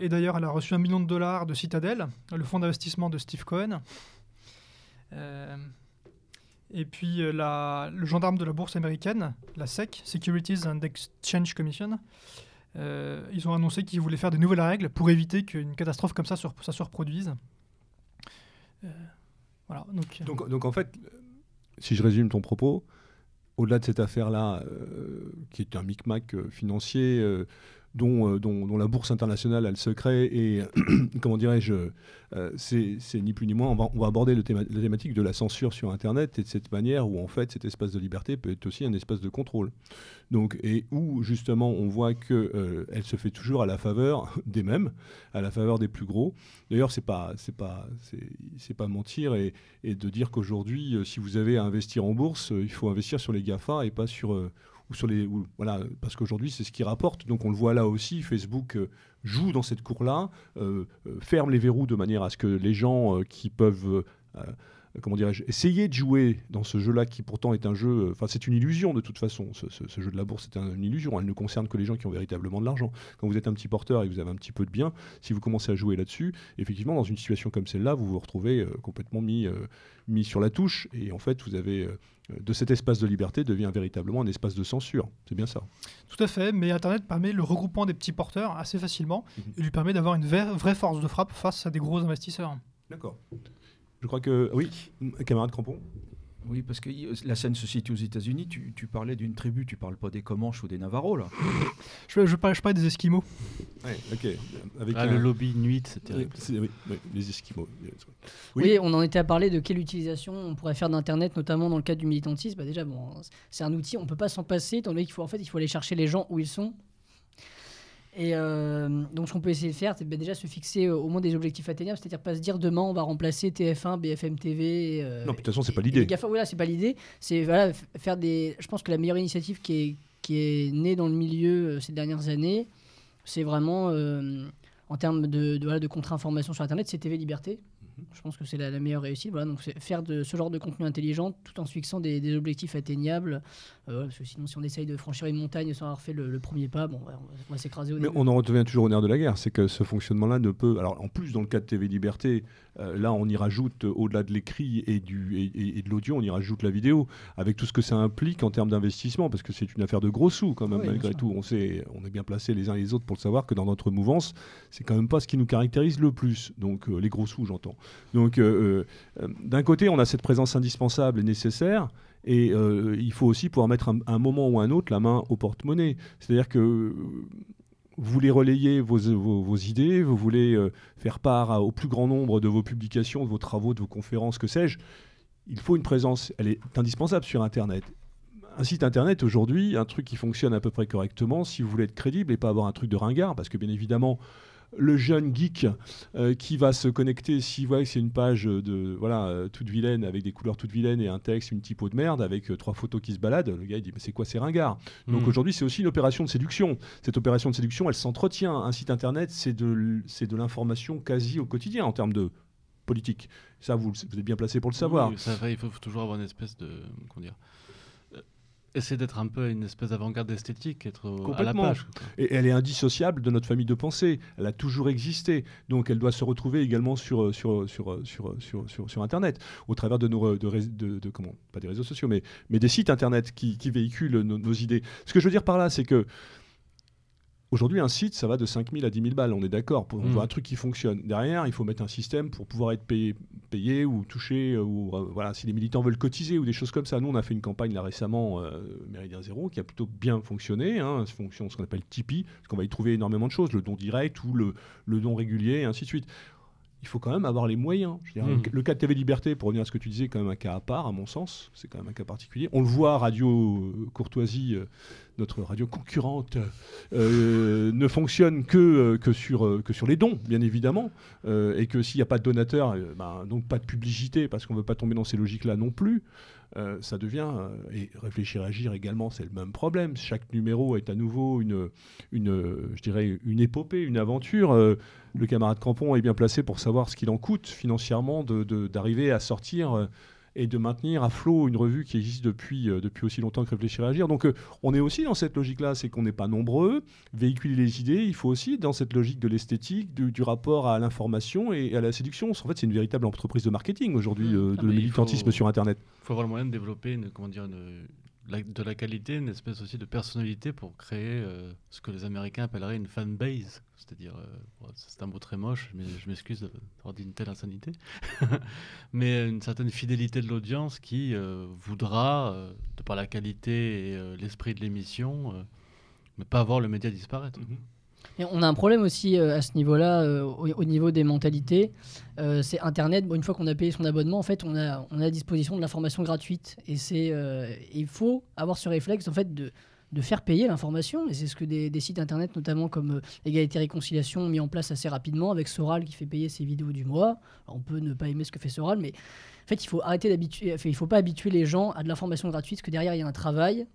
Et d'ailleurs, elle a reçu un million de dollars de Citadel, le fonds d'investissement de Steve Cohen. Et puis, le gendarme de la bourse américaine, la SEC, Securities and Exchange Commission, euh, ils ont annoncé qu'ils voulaient faire de nouvelles règles pour éviter qu'une catastrophe comme ça se, reproduise. Euh, voilà, donc, euh, Donc, donc en fait, si je résume ton propos, au-delà de cette affaire-là, qui est un micmac financier dont, euh, dont, la bourse internationale a le secret, et comment dirais-je, euh, c'est ni plus ni moins, on va, aborder la thématique de la censure sur Internet et de cette manière où en fait cet espace de liberté peut être aussi un espace de contrôle. Donc, et où justement on voit que elle se fait toujours à la faveur des mêmes, à la faveur des plus gros. D'ailleurs, c'est pas, pas, pas mentir et, de dire qu'aujourd'hui, euh, si vous avez à investir en bourse, euh, il faut investir sur les GAFA et pas sur euh, voilà parce qu'aujourd'hui c'est ce qui rapporte. Donc on le voit là aussi, Facebook euh, joue dans cette cour-là, euh, euh, ferme les verrous de manière à ce que les gens qui peuvent comment dirais-je, essayer de jouer dans ce jeu-là qui pourtant est un jeu, enfin c'est une illusion de toute façon, ce, ce- ce jeu de la bourse c'est un- une illusion, elle ne concerne que les gens qui ont véritablement de l'argent. Quand vous êtes un petit porteur et que vous avez un petit peu de bien, si vous commencez à jouer là-dessus, effectivement dans une situation comme celle-là, vous vous retrouvez euh, complètement mis, euh, mis sur la touche et en fait vous avez, euh, de cet espace de liberté devient véritablement un espace de censure, c'est bien ça. Tout à fait, mais Internet permet le regroupement des petits porteurs assez facilement Mhm. et lui permet d'avoir une vraie, vraie force de frappe face à des gros investisseurs. D'accord. Je crois que oui, camarade Crampon. Oui, parce que la scène se situe aux États-Unis. Tu, parlais d'une tribu, tu parles pas des Comanches ou des Navarros, là. je, je, parlais, je des Esquimaux. Ouais, ok. Avec ah, le lobby nuit, c'était. Oui, les Esquimaux. Oui. on en était à parler de quelle utilisation on pourrait faire d'Internet, notamment dans le cadre du militantisme. Bah déjà, bon, c'est un outil, on peut pas s'en passer, étant donné qu'il faut, en fait, il faut aller chercher les gens où ils sont et euh, donc, ce qu'on peut essayer de faire, c'est ben, déjà se fixer euh, au moins des objectifs atteignables, c'est-à-dire pas se dire demain on va remplacer TF1, BFM TV. Euh, non, de toute façon, c'est pas l'idée. Voilà, c'est pas l'idée. C'est voilà, faire des. Je pense que la meilleure initiative qui est, qui est née dans le milieu ces dernières années, c'est vraiment en termes de, de, de contre-information sur Internet, c'est TV Liberté. Je pense que c'est la, meilleure réussite. Voilà, donc c'est faire de ce genre de contenu intelligent tout en se fixant des, objectifs atteignables. Euh, parce que sinon, si on essaye de franchir une montagne sans avoir fait le, premier pas, bon, on va, s'écraser au Mais on en revient toujours au nerf de la guerre. C'est que ce fonctionnement-là ne peut. Alors, en plus, dans le cas de TV Liberté, euh, là, on y rajoute, au-delà de l'écrit et, du, et, de l'audio, on y rajoute la vidéo, avec tout ce que ça implique en termes d'investissement, parce que c'est une affaire de gros sous, quand même, malgré tout. On, sait, on est bien placés les uns et les autres pour le savoir que dans notre mouvance, c'est quand même pas ce qui nous caractérise le plus. Donc, euh, les gros sous, j'entends. Donc, euh, d'un côté, on a cette présence indispensable et nécessaire. Et il faut aussi pouvoir mettre un, un, moment ou un autre la main au porte-monnaie. C'est-à-dire que vous voulez relayer vos, vos, idées, vous voulez euh, faire part au plus grand nombre de vos publications, de vos travaux, de vos conférences, que sais-je, il faut une présence, elle est indispensable sur Internet. Un site Internet aujourd'hui, un truc qui fonctionne à peu près correctement, si vous voulez être crédible et pas avoir un truc de ringard, parce que bien évidemment, le jeune geek euh, qui va se connecter s'il voit que c'est une page de voilà euh, toute vilaine avec des couleurs toutes vilaines et un texte, une typo de merde avec euh, trois photos qui se baladent, le gars il dit mais c'est quoi ces ringards? Donc hmm. aujourd'hui c'est aussi une opération de séduction. Cette opération de séduction elle s'entretient. Un site internet c'est de c'est de l'information quasi au quotidien en termes de politique. Ça vous, vous êtes bien placé pour le savoir. ça, il faut toujours avoir une espèce de comment dire essayer d'être un peu une espèce d'avant-garde esthétique, être à la page. Et elle est indissociable de notre famille de pensée. Elle a toujours existé. Donc elle doit se retrouver également sur, sur, sur, sur, sur, sur, Internet, au travers de nos. De, de, comment? Pas des réseaux sociaux, mais, mais des sites Internet qui, qui véhiculent nos idées. Ce que je veux dire par là, c'est que Aujourd'hui, un site, ça va de 5 000 à 10 000 balles, on est d'accord, pour mmh. un truc qui fonctionne. Derrière, il faut mettre un système pour pouvoir être payé, payé ou touché, euh, ou euh, voilà, si les militants veulent cotiser ou des choses comme ça. Nous, on a fait une campagne là récemment, euh, Méridien Zéro, qui a plutôt bien fonctionné, hein, fonction, ce qu'on appelle Tipeee, parce qu'on va y trouver énormément de choses, le don direct ou le, le don régulier, et ainsi de suite il faut quand même avoir les moyens. Hmm. Le cas de TV Liberté, pour revenir à ce que tu disais, quand même un cas à part, à mon sens. C'est quand même un cas particulier. On le voit, Radio Courtoisie, notre radio concurrente, euh, ne fonctionne que, que, sur, que sur les dons, bien évidemment. et que s'il n'y a pas de donateurs, ben, donc pas de publicité, parce qu'on ne veut pas tomber dans ces logiques-là non plus. ça devient, et réfléchir agir également, c'est le même problème. Chaque numéro est à nouveau une, une je dirais, une épopée, une aventure le camarade Campon est bien placé pour savoir ce qu'il en coûte financièrement d'arriver à sortir euh, et de maintenir à flot une revue qui existe depuis, euh, depuis aussi longtemps que Réfléchir et Agir. Donc euh, on est aussi dans cette logique-là, c'est qu'on n'est pas nombreux, véhiculer les idées, il faut aussi dans cette logique de l'esthétique, du, rapport à l'information et à la séduction. En fait, c'est une véritable entreprise de marketing aujourd'hui, mmh. de ah, militantisme sur Internet. Il faut avoir le moyen de développer une, comment dire, une, de la qualité, une espèce aussi de personnalité pour créer euh, ce que les Américains appelleraient une fan base. C'est-à-dire, euh, c'est un mot très moche, mais je m'excuse d'avoir dit une telle insanité. mais une certaine fidélité de l'audience qui euh, voudra, de par la qualité et l'esprit de l'émission, ne pas voir le média disparaître. On a un problème aussi euh, à ce niveau-là, euh, au, niveau des mentalités. Euh, c'est Internet. une fois qu'on a payé son abonnement, en fait, on a, à disposition de l'information gratuite. Et c'est, il faut avoir ce réflexe, en fait, de, faire payer l'information. Et c'est ce que des, sites Internet, notamment comme Égalité et Réconciliation, ont mis en place assez rapidement, avec Soral qui fait payer ses vidéos du mois. on peut ne pas aimer ce que fait Soral, mais en fait, il faut arrêter d'habituer, il faut pas habituer les gens à de l'information gratuite, parce que derrière, il y a un travail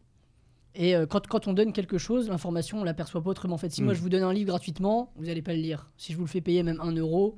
et euh, quand, quand, on donne quelque chose, l'information, on l'aperçoit pas autrement. En fait, si moi mm. je vous donne un livre gratuitement, vous n'allez pas le lire. Si je vous le fais payer même un euro,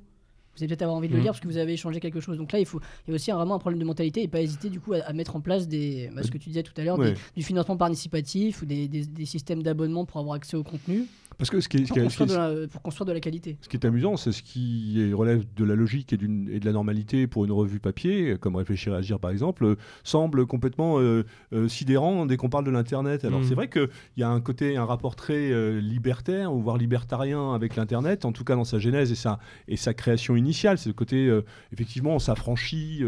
vous allez peut-être avoir envie de le mm. lire parce que vous avez échangé quelque chose. Donc là, il, faut, il y a aussi vraiment un problème de mentalité et pas hésiter du coup à, mettre en place des, bah, ce que tu disais tout à l'heure, du financement participatif ou des, des, des systèmes d'abonnement pour avoir accès au contenu. Parce que ce qui est, ce pour, qui est- construire ce qui de est- la, pour construire de la qualité. ce qui est amusant, c'est ce qui est- relève de la logique et, de la normalité pour une revue papier, comme Réfléchir et Agir par exemple, semble complètement euh, euh, sidérant dès qu'on parle de l'Internet. Alors Mhm. c'est vrai qu'il y a un côté, un rapport très euh, libertaire, ou voire libertarien avec l'Internet, en tout cas dans sa genèse et sa, et sa création initiale. C'est le côté, euh, effectivement, on s'affranchit.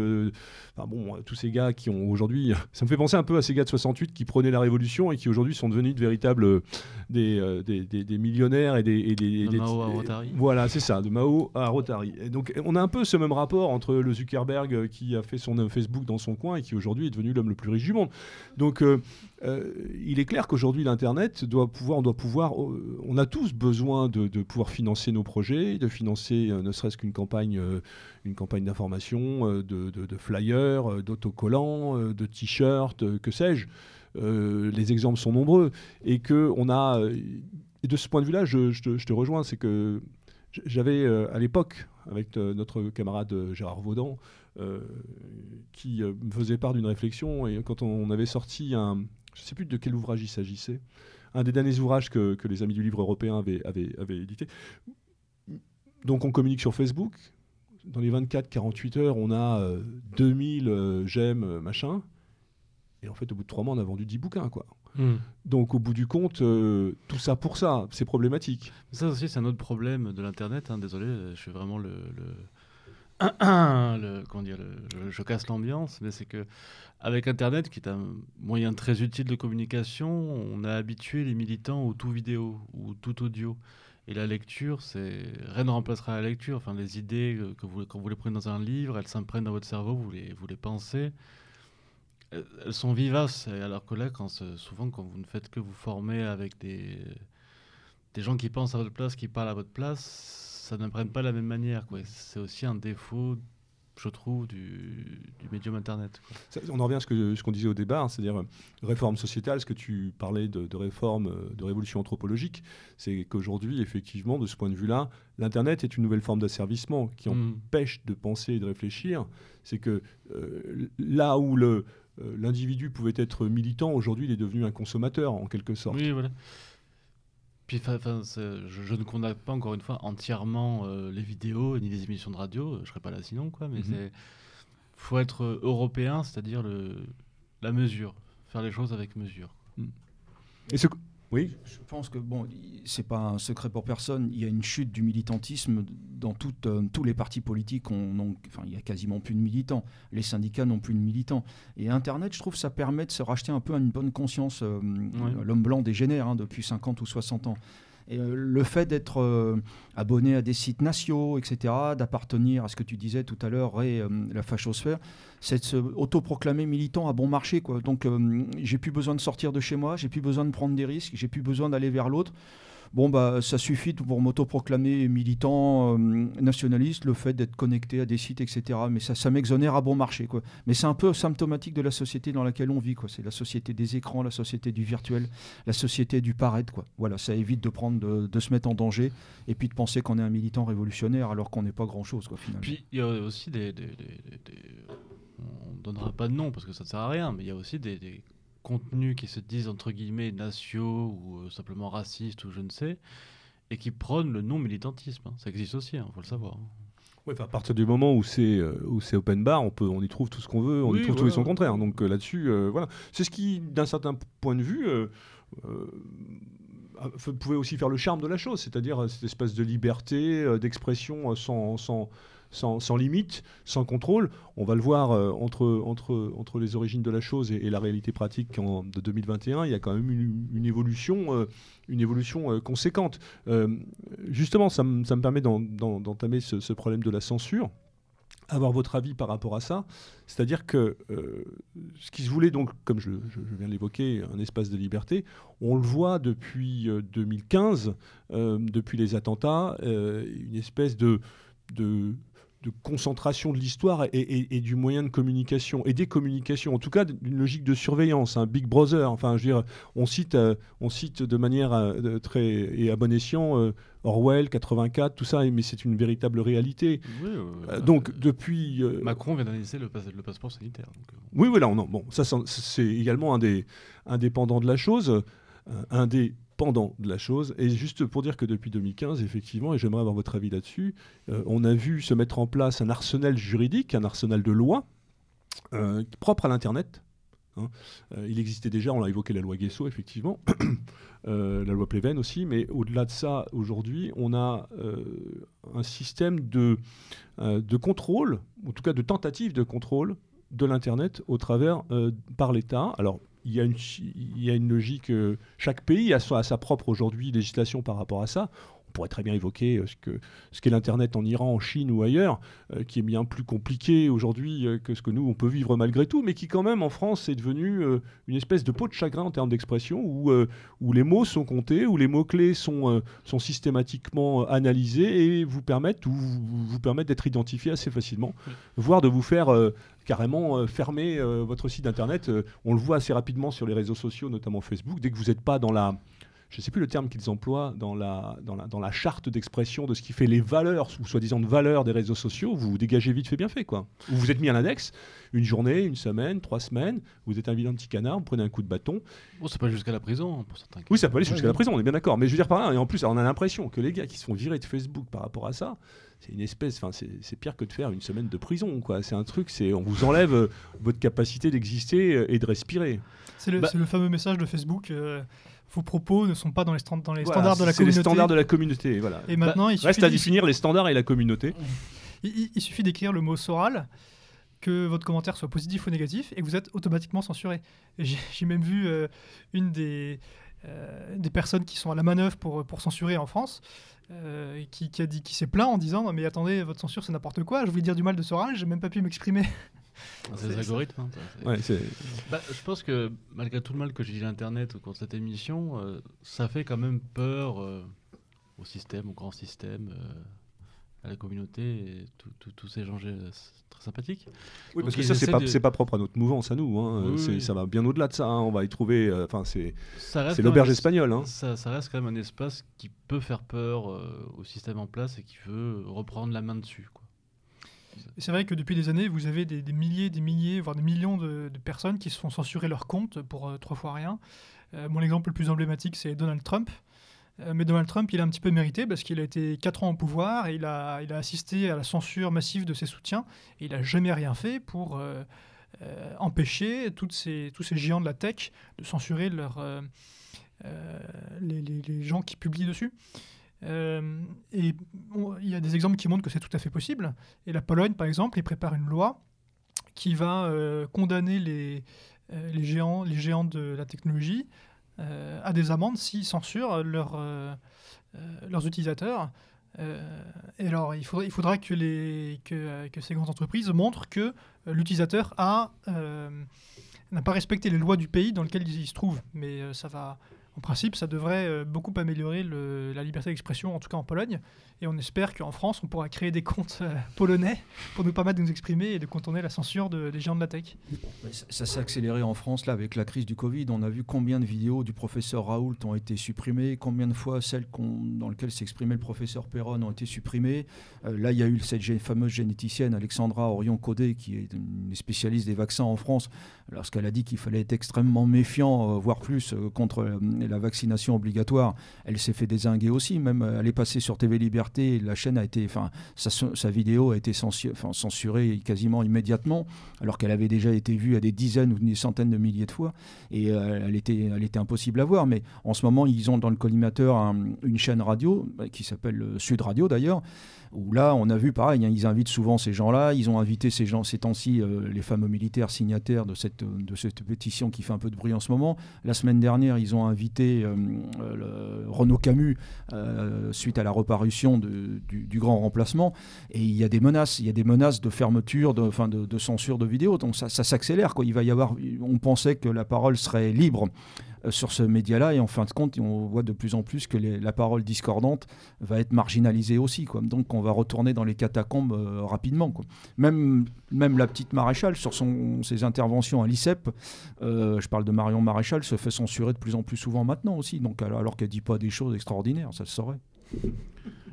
Enfin bon, euh, tous ces gars qui ont aujourd'hui. Ça me fait penser un peu à ces gars de 68 qui prenaient la Révolution et qui aujourd'hui sont devenus de véritables euh, des, euh, des, des- des millionnaires et des. Et des, et De Mao à Rotary. Voilà, c'est ça, de Mao à Rotary. Et donc on a un peu ce même rapport entre le Zuckerberg qui a fait son Facebook dans son coin et qui aujourd'hui est devenu l'homme le plus riche du monde. Donc euh, euh, il est clair qu'aujourd'hui l'Internet doit pouvoir, on doit pouvoir, on a tous besoin de, de pouvoir financer nos projets, de financer euh, ne serait-ce qu'une campagne, une campagne d'information, de, de- de flyers, euh, d'autocollants, euh, de t-shirts, euh, que sais-je. Les exemples sont nombreux et que on a de ce point de vue-là, je, te, rejoins, c'est que j'avais à l'époque avec notre camarade Gérard Vaudan qui me faisait part d'une réflexion et quand on avait sorti un, je ne sais plus de quel ouvrage il s'agissait, un des derniers ouvrages que, les Amis du Livre européen avaient, avaient, avaient édité. Donc on communique sur Facebook. Dans les 24-48 heures, on a euh, 2000 euh, j'aime, euh, machin. Et en fait, au bout de trois mois, on a vendu 10 bouquins, quoi. Hmm. Donc, au bout du compte, euh, tout ça pour ça, c'est problématique. Ça aussi, c'est un autre problème de l'Internet. hein. Désolé, je suis vraiment le. le... le- comment dire, le- je, je casse l'ambiance, mais c'est que avec Internet, qui est un moyen très utile de communication, on a habitué les militants au tout vidéo ou tout audio. Et la lecture, c'est rien ne remplacera la lecture. Enfin, les idées euh, que vous, quand vous les prenez dans un livre, elles s'imprègnent dans votre cerveau, vous les, vous les pensez. Elles sont vivaces, alors que là, quand souvent, quand vous ne faites que vous former avec des, des gens qui pensent à votre place, qui parlent à votre place, ça n'imprègne pas de la même manière. C'est aussi un défaut, je trouve, du, du médium Internet. quoi. Ça, on en revient à ce que- ce qu'on disait au débat, hein, c'est-à-dire euh, réforme sociétale, ce que tu parlais de, de réforme, euh, de révolution anthropologique, c'est qu'aujourd'hui, effectivement, de ce point de vue-là, l'Internet est une nouvelle forme d'asservissement qui Mm. empêche de penser et de réfléchir. C'est que euh, là où le, l'individu pouvait être militant, aujourd'hui, il est devenu un consommateur, en quelque sorte. Oui, voilà. Puis, 'fin- je, je ne condamne pas encore une fois entièrement euh, les vidéos ni les émissions de radio. Je serais pas là sinon, quoi. Mais Mhm. c'est faut être euh, européen, c'est-à-dire le la mesure, faire les choses avec mesure. Et ce... Oui Je pense que bon, c'est pas un secret pour personne. Il y a une chute du militantisme dans euh, tous les partis politiques. On, on- enfin, il y a quasiment plus de militants. Les syndicats n'ont plus de militants. Et Internet, je trouve, ça permet de se racheter un peu à une bonne conscience. euh, L'homme blanc dégénère hein, depuis 50 ou 60 ans. Euh, le fait d'être euh, abonné à des sites nationaux, etc., d'appartenir à ce que tu disais tout à l'heure, et euh, la fachosphère, c'est de se autoproclamer militant à bon marché. Quoi. Donc, euh, j'ai plus besoin de sortir de chez moi, j'ai plus besoin de prendre des risques, j'ai plus besoin d'aller vers l'autre. Bon, bah, ça suffit pour m'autoproclamer militant, euh, nationaliste, le fait d'être connecté à des sites, etc. Mais ça, m'exonère à bon marché. Quoi. Mais c'est un peu symptomatique de la société dans laquelle on vit. C'est la société des écrans, la société du virtuel, la société du paraître. Quoi. Voilà, ça évite de, prendre, de, se mettre en danger et puis de penser qu'on est un militant révolutionnaire alors qu'on n'est pas grand-chose. Puis il y a aussi des, on donnera pas de nom parce que ça ne sert à rien, mais il y a aussi des contenus qui se disent entre guillemets nationaux ou euh, simplement racistes ou je ne sais, et qui prônent le non-militantisme. hein. Ça existe aussi, il faut le savoir. hein. Enfin, à partir du moment où c'est euh, où c'est open bar, on peut on y trouve tout ce qu'on veut, on Oui, y trouve tout et voilà. son contraire. Donc euh, là-dessus, euh, voilà, c'est ce qui, d'un certain point de vue, euh, euh, pouvait aussi faire le charme de la chose, c'est-à-dire cette espèce de liberté d'expression sans, sans, sans, limite, sans contrôle. On va le voir euh, entre, entre, entre les origines de la chose et, la réalité pratique en- de 2021. Il y a quand même une, évolution, une évolution euh, conséquente. Euh, justement, ça, me- ça me permet d'en- d'en- d'entamer ce, problème de la censure. Avoir votre avis par rapport à ça, c'est-à-dire que ce qui se voulait donc, comme je, viens de l'évoquer, un espace de liberté, on le voit depuis euh, 2015, euh, depuis les attentats, une espèce de, de concentration de l'histoire et, et- et du moyen de communication et des communications, en tout cas d'une logique de surveillance, un Big Brother. Enfin, je veux dire, on cite, euh, on cite de manière euh, très et à bon escient euh, Orwell, 84, tout ça, mais c'est une véritable réalité. Oui, donc depuis Macron vient d'annoncer le, passe- le passeport sanitaire. donc, oui, voilà, non, bon, ça c'est- également un des indépendant de la chose, un des pendant de la chose. Et juste pour dire que depuis 2015, effectivement, et j'aimerais avoir votre avis là-dessus, euh, on a vu se mettre en place un arsenal juridique, un arsenal de lois euh, propre à l'Internet. hein. Euh, il existait déjà, on l'a évoqué, la loi Guesso, effectivement, la loi Pleven aussi, mais au-delà de ça, aujourd'hui, on a un système de, de contrôle, en tout cas de tentative de contrôle de l'Internet au travers par l'État. Alors, il y a une logique. euh, chaque pays a sa, a sa propre aujourd'hui législation par rapport à ça. On pourrait très bien évoquer euh, ce que ce qu'est l'Internet en Iran, en Chine ou ailleurs, euh, qui est bien plus compliqué aujourd'hui euh, que ce que nous on peut vivre malgré tout, mais qui quand même en France est devenu euh, une espèce de peau de chagrin en termes d'expression où, où les mots sont comptés, où les mots clés sont sont systématiquement analysés et vous permettent ou vous, vous permettent d'être identifié assez facilement, voire de vous faire carrément euh, fermer euh, votre site internet. Euh, on le voit assez rapidement sur les réseaux sociaux, notamment Facebook. Dès que vous n'êtes pas dans la, je ne sais plus le terme qu'ils emploient, dans la, dans la, dans la charte d'expression de ce qui fait les valeurs, ou soi-disant de valeurs des réseaux sociaux, vous vous dégagez vite fait bien fait. Quoi. Ou vous êtes mis à l'index, une journée, une semaine, trois semaines, vous êtes un vilain petit canard, vous prenez un coup de bâton. Bon, c'est pas jusqu'à la prison hein, pour certains cas. Oui, ça peut aller Ouais, jusqu'à la oui. prison, on est bien d'accord. Mais je veux dire par là, et en plus, on a l'impression que les gars qui se font virer de Facebook par rapport à ça, c'est une espèce, enfin, c'est c'est pire que de faire une semaine de prison, quoi. C'est un truc, c'est on vous enlève euh, votre capacité d'exister euh, et de respirer. C'est le, Bah- c'est le fameux message de Facebook. euh, vos propos ne sont pas dans les, stand- dans les Voilà, standards de la c'est les communauté. standards de la communauté, voilà. Et maintenant, il, Reste suffit, à définir les standards et la communauté. il- suffit d'écrire le mot Soral, que votre commentaire soit positif ou négatif, et vous êtes automatiquement censuré. J'ai j'ai même vu euh, une des, euh, des personnes qui sont à la manœuvre pour, pour censurer en France, euh, qui, qui a dit, qui s'est plaint en disant Non, mais attendez, votre censure c'est n'importe quoi. Je voulais dire du mal de Soral, j'ai même pas pu m'exprimer. C'est les algorithmes. hein, ça, c'est- Ouais, c'est- Bah, je pense que malgré tout le mal que j'ai dit à Internet au cours de cette émission, euh, ça fait quand même peur euh, au système, au grand système, euh, à la communauté et tous ces gens euh, très sympathiques. Oui, parce Donc, que ça, c'est pas, de- pas propre à notre mouvance, à nous. hein. Oui, C'est- oui. Ça va bien au-delà de ça. hein. On va y trouver. Enfin, c'est l'auberge espagnole. hein. Ça, ça reste quand même un espace qui peut faire peur euh, au système en place et qui veut reprendre la main dessus. Quoi. C'est vrai que depuis des années, vous avez des, milliers, des milliers, voire des millions de, personnes qui se font censurer leur compte pour euh, trois fois rien. Euh, mon exemple le plus emblématique, c'est Donald Trump. Euh, mais Donald Trump, il a un petit peu mérité parce qu'il a été quatre ans au pouvoir et il a, assisté à la censure massive de ses soutiens et il n'a jamais rien fait pour empêcher toutes ces, tous ces géants de la tech de censurer leur, les gens qui publient dessus. Euh, et il y a des exemples qui montrent que c'est tout à fait possible. Et la Pologne, par exemple, il prépare une loi qui va euh, condamner les, euh, les, géants, de la technologie à des amendes s'ils censurent leurs utilisateurs. Et alors, il faudra, que, que, ces grandes entreprises montrent que l'utilisateur n'a pas respecté les lois du pays dans lequel il, se trouve. Mais ça va, en principe, ça devrait euh, beaucoup améliorer la liberté d'expression, en tout cas en Pologne. Et on espère qu'en France, on pourra créer des comptes euh, polonais pour nous permettre de nous exprimer et de contourner la censure de- des géants de la tech. Ça, s'est accéléré en France là avec la crise du Covid. On a vu combien de vidéos du professeur Raoult ont été supprimées, combien de fois celles dans lesquelles s'exprimait le professeur Perron ont été supprimées. Euh, là, il y a eu cette fameuse généticienne Alexandra Orion-Codé, qui est une spécialiste des vaccins en France, lorsqu'elle a dit qu'il fallait être extrêmement méfiant, voire plus, contre euh, la vaccination obligatoire. Elle s'est fait désinguer aussi. Même euh, elle est passée sur TV Liberté. et La chaîne a été, enfin, sa, vidéo a été censurée quasiment immédiatement alors qu'elle avait déjà été vue à des dizaines ou des centaines de milliers de fois, et euh, elle, était, elle était impossible à voir. Mais en ce moment, ils ont dans le collimateur un- une chaîne radio, bah, qui s'appelle euh, Sud Radio d'ailleurs, où là, on a vu pareil, hein, ils invitent souvent ces gens-là, ils ont invité ces gens ces temps-ci, euh, les fameux militaires signataires de cette, de cette pétition qui fait un peu de bruit en ce moment. La semaine dernière, ils ont invité euh, euh, Renaud Camus euh, suite à la reparution du, grand remplacement. Et il y a des menaces, il y a des menaces de fermeture, de, censure de vidéos. Donc ça, s'accélère. On pensait que la parole serait libre euh, sur ce média-là, et en fin de compte, on voit de plus en plus que les- la parole discordante va être marginalisée aussi. Quoi. Donc on va retourner dans les catacombes euh, rapidement. Quoi. Même, même la petite maréchale, sur son, ses interventions à l'ICEP, euh, je parle de Marion Maréchal, se fait censurer de plus en plus souvent maintenant aussi, donc alors, alors qu'elle dit pas des choses extraordinaires, ça se saurait.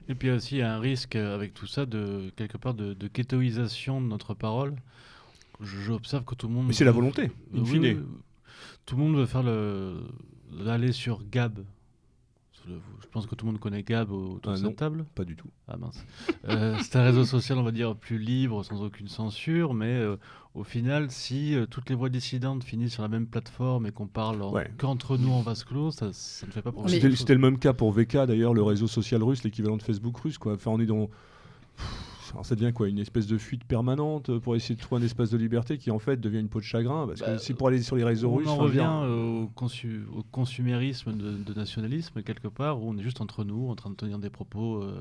Et puis il y a aussi un risque euh, avec tout ça de quelque part de, de ghettoisation de notre parole. Je- J'observe que tout le monde. Mais c'est la volonté, in Oui, fine. Tout le monde veut faire le d'aller sur Gab Je pense que tout le monde connaît Gab autour Ah, de cette table. Pas du tout. Ah mince. Euh, c'est un réseau social, on va dire, plus libre, sans aucune censure, mais euh, au final, si euh, toutes les voix dissidentes finissent sur la même plateforme et qu'on parle en- Ouais. qu'entre nous en vase clos, ça, ça ne fait pas les c'était le même cas pour VK d'ailleurs, le réseau social russe, l'équivalent de Facebook russe. Quoi. Enfin, on est dans. Alors ça devient quoi Une espèce de fuite permanente pour essayer de trouver un espace de liberté qui en fait devient une peau de chagrin. Parce que Bah, c'est pour aller sur les réseaux On russes. veux revient euh, au, consu- au consumérisme de, de nationalisme, quelque part, où on est juste entre nous, en train de tenir des propos. euh,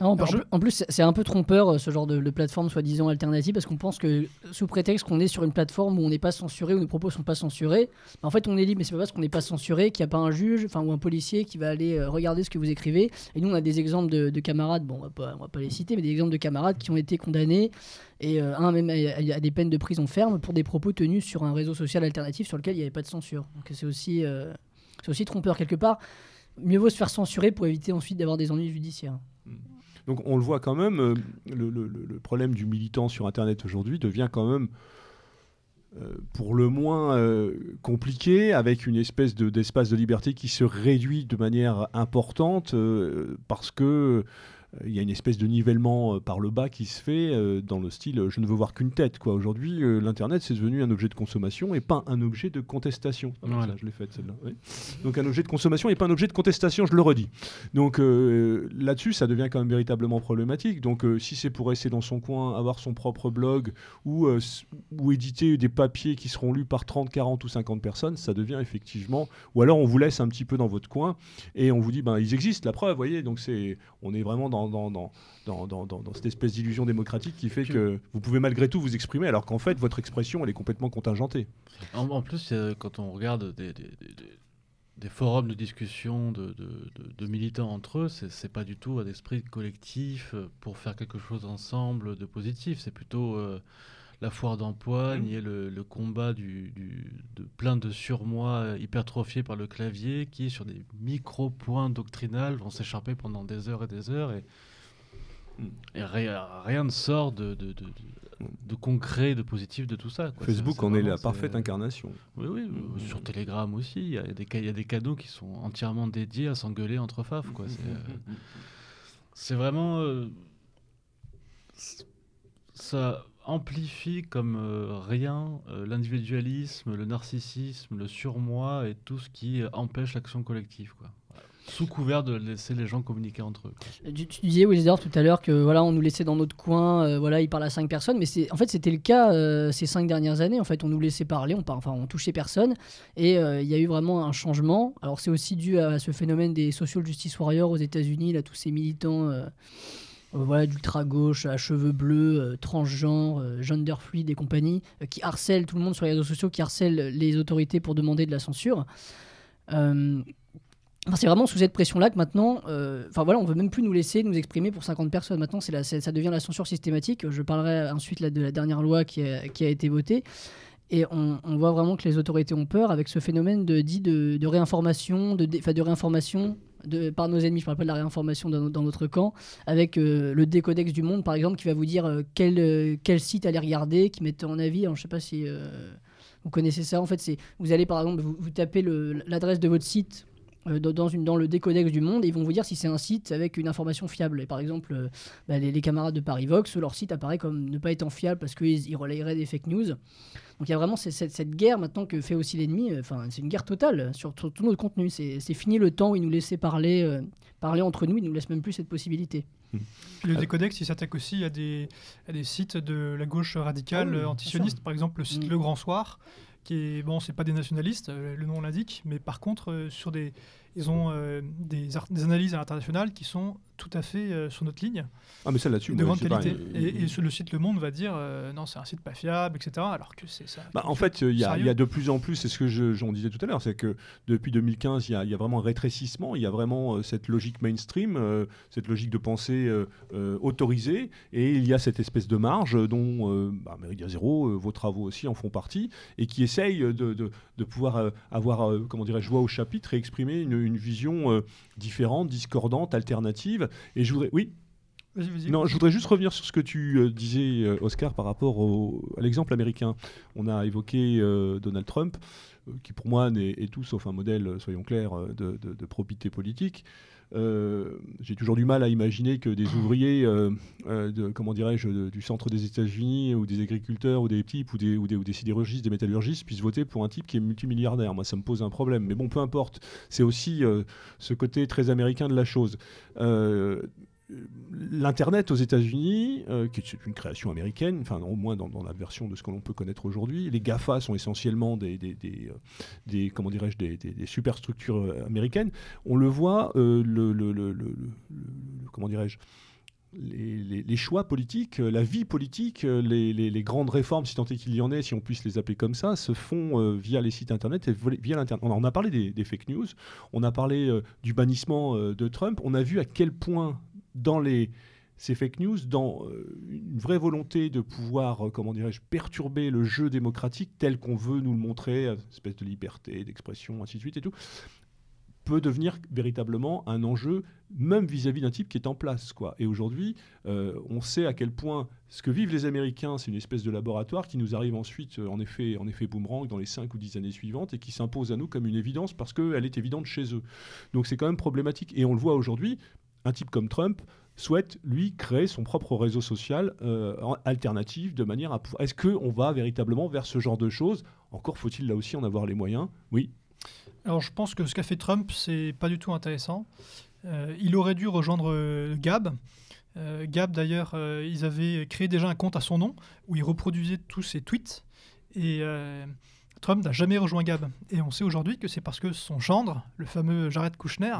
Non, en, Alors, je- en plus, c'est- un peu trompeur euh, ce genre de, de plateforme soi-disant alternative parce qu'on pense que sous prétexte qu'on est sur une plateforme où on n'est pas censuré, où nos propos sont pas censurés, en fait on est libre, mais c'est pas parce qu'on n'est pas censuré qu'il n'y a pas un juge, enfin ou un policier qui va aller euh, regarder ce que vous écrivez. Et nous on a des exemples de, de camarades, bon on va pas, on va pas les citer, mais des exemples de camarades qui ont été condamnés et euh, un même à, à des peines de prison ferme pour des propos tenus sur un réseau social alternatif sur lequel il n'y avait pas de censure. Donc c'est aussi, euh, aussi trompeur quelque part. Mieux vaut se faire censurer pour éviter ensuite d'avoir des ennuis judiciaires. Donc on le voit quand même, euh, le, le- problème du militant sur Internet aujourd'hui devient quand même pour le moins compliqué, avec une espèce de- d'espace de liberté qui se réduit de manière importante, parce que il y a une espèce de nivellement euh, par le bas qui se fait euh, dans le style euh, je ne veux voir qu'une tête. quoi. Aujourd'hui, euh, l'Internet, c'est devenu un objet de consommation et pas un objet de contestation. Ah, Voilà. ça, je l'ai faite celle-là. oui. Donc un objet de consommation et pas un objet de contestation, je le redis. Donc euh, là-dessus, ça devient quand même véritablement problématique. Donc euh, si c'est pour rester dans son coin, avoir son propre blog ou, euh, ou éditer des papiers qui seront lus par 30, 40 ou 50 personnes, ça devient effectivement... Ou alors on vous laisse un petit peu dans votre coin et on vous dit, ben, ils existent, la preuve, vous voyez. Donc c'est, on est vraiment dans, dans, dans, dans, dans- cette espèce d'illusion démocratique qui fait que vous pouvez malgré tout vous exprimer alors qu'en fait, votre expression, elle est complètement contingentée. En, en plus, euh, quand on regarde des, des- des- des- des forums de discussion de, de- de- de militants entre eux, c'est c'est pas du tout un esprit collectif euh, pour faire quelque chose ensemble de positif. C'est plutôt euh, la foire d'empoigne et le, le combat du, du- de plein de surmoi euh, hypertrophiés par le clavier qui, sur des micro-points doctrinales, vont s'écharper pendant des heures et des heures. Et, et rien, rien ne sort de, de, de- de- de concret, de positif de tout ça. quoi. Facebook en est la parfaite incarnation. oui, oui, euh, sur Telegram aussi, il y, a des ca- il y a des canaux qui sont entièrement dédiés à s'engueuler entre faf. quoi. C'est euh, c'est vraiment. euh, ça amplifie comme euh, rien euh, l'individualisme, le narcissisme, le surmoi et tout ce qui euh, empêche l'action collective. Quoi. Sous couvert de laisser les gens communiquer entre eux. Tu, tu disais, Wildor, tout à l'heure que voilà, on nous laissait dans notre coin, voilà, il parle à cinq personnes, mais c'est en fait c'était le cas ces cinq dernières années. En fait, on nous laissait parler, on par- enfin on touchait personne, et il y a eu vraiment un changement. Alors c'est aussi dû à ce phénomène des social justice warriors aux États-Unis, là tous ces militants. Euh, voilà, d'ultra gauche, à cheveux bleus, euh, transgenres, euh, gender fluide et compagnie, qui harcèlent tout le monde sur les réseaux sociaux, qui harcèlent les autorités pour demander de la censure. Enfin, c'est vraiment sous cette pression-là que maintenant, voilà, on veut même plus nous laisser nous exprimer pour 50 personnes. Maintenant, c'est ça devient la censure systématique. Je parlerai ensuite là, de la dernière loi qui a, été votée. Et on, voit vraiment que les autorités ont peur avec ce phénomène de, dit de, réinformation, de, de réinformation par nos ennemis. Je parle pas de la réinformation dans, notre camp, avec euh, le décodex du monde, par exemple, qui va vous dire euh, quel, euh, quel site aller regarder, qui met en avis. Alors, je sais pas si vous connaissez ça. En fait, c'est vous allez par exemple, vous, vous tapez l'adresse de votre site dans, dans une, dans le décodex du monde et ils vont vous dire si c'est un site avec une information fiable. Et par exemple, euh, bah, les, les camarades de Paris Vox, leur site apparaît comme ne pas étant fiable parce qu'ils ils relayeraient des fake news. Donc il y a vraiment cette, cette- cette guerre maintenant que fait aussi l'ennemi. euh, Enfin, c'est une guerre totale sur, sur tout notre contenu. C'est fini le temps où ils nous laissaient parler, euh, parler entre nous. Ils nous laissent même plus cette possibilité. Puis le décodex, il s'attaque aussi à des, à des sites de la gauche radicale Ah euh, antisioniste. Par exemple, le site Mm. Le Grand Soir, qui est, bon, c'est pas des nationalistes, euh, le nom l'indique, mais par contre, euh, sur des, ils ont euh, des, analyses à l'international qui sont tout à fait euh, sur notre ligne, Ah mais ça là-dessus, de grande pas, qualité. il- et, et sur le site Le Monde va dire, euh, non, c'est un site pas fiable, etc. Alors que c'est ça. Bah, en fait, il y, a- y de plus en plus, c'est ce que je- j'en disais tout à l'heure, c'est que depuis 2015, il y, y a vraiment un rétrécissement, il y a vraiment cette logique mainstream, cette logique de pensée autorisée, et il y a cette espèce de marge dont bah, Meridia Zéro, vos travaux aussi en font partie, et qui essaye de, de- de pouvoir avoir, comment dirais-je, voix au chapitre et exprimer une, une vision euh, différente, discordante, alternative. Et je voudrais, oui, Vas-y, vas-y. Non, je voudrais juste revenir sur ce que tu euh, disais, euh, Oscar, par rapport au- à l'exemple américain. On a évoqué euh, Donald Trump, qui pour moi est tout sauf un modèle, euh, soyons clairs, euh, de, de- politique. Euh, J'ai toujours du mal à imaginer que des ouvriers, euh, euh, comment dirais-je, du centre des États-Unis, ou des agriculteurs, ou des types, ou des, ou des, sidérurgistes, des métallurgistes, puissent voter pour un type qui est multimilliardaire. Moi, ça me pose un problème. Mais bon, peu importe. C'est aussi euh, ce côté très américain de la chose. L'Internet aux États-Unis, euh, qui est une création américaine, enfin au moins dans, la version de ce que l'on peut connaître aujourd'hui, les GAFA sont essentiellement des, euh, comment dirais-je, des, superstructures euh, américaines. On le voit, comment dirais-je, les, choix politiques, la vie politique, les, grandes réformes, si tant est qu'il y en ait, si on puisse les appeler comme ça, se font via les sites internet et via l'internet. On a- parlé des, fake news, on a parlé du bannissement de Trump, on a vu à quel point dans les ces fake news, dans euh, une vraie volonté de pouvoir, euh, comment dirais-je, perturber le jeu démocratique tel qu'on veut nous le montrer, euh, espèce de liberté, d'expression, ainsi de suite et tout, peut devenir véritablement un enjeu, même vis-à-vis d'un type qui est en place. Quoi. Et aujourd'hui, on sait à quel point ce que vivent les Américains, c'est une espèce de laboratoire qui nous arrive ensuite, en effet, en effet boomerang, dans les 5 ou 10 années suivantes, et qui s'impose à nous comme une évidence parce qu'elle est évidente chez eux. Donc c'est quand même problématique. Et on le voit aujourd'hui, un type comme Trump souhaite, lui, créer son propre réseau social euh, alternatif de manière à pouvoir... Est-ce qu'on va véritablement vers ce genre de choses? Encore faut-il là aussi en avoir les moyens Oui. Alors je pense que ce qu'a fait Trump, c'est pas du tout intéressant. Euh, il aurait dû rejoindre euh, Gab. Euh, Gab, d'ailleurs, ils avaient créé déjà un compte à son nom où il reproduisait tous ses tweets. Et Trump n'a jamais rejoint Gab. Et on sait aujourd'hui que c'est parce que son gendre, le fameux Jared Kushner,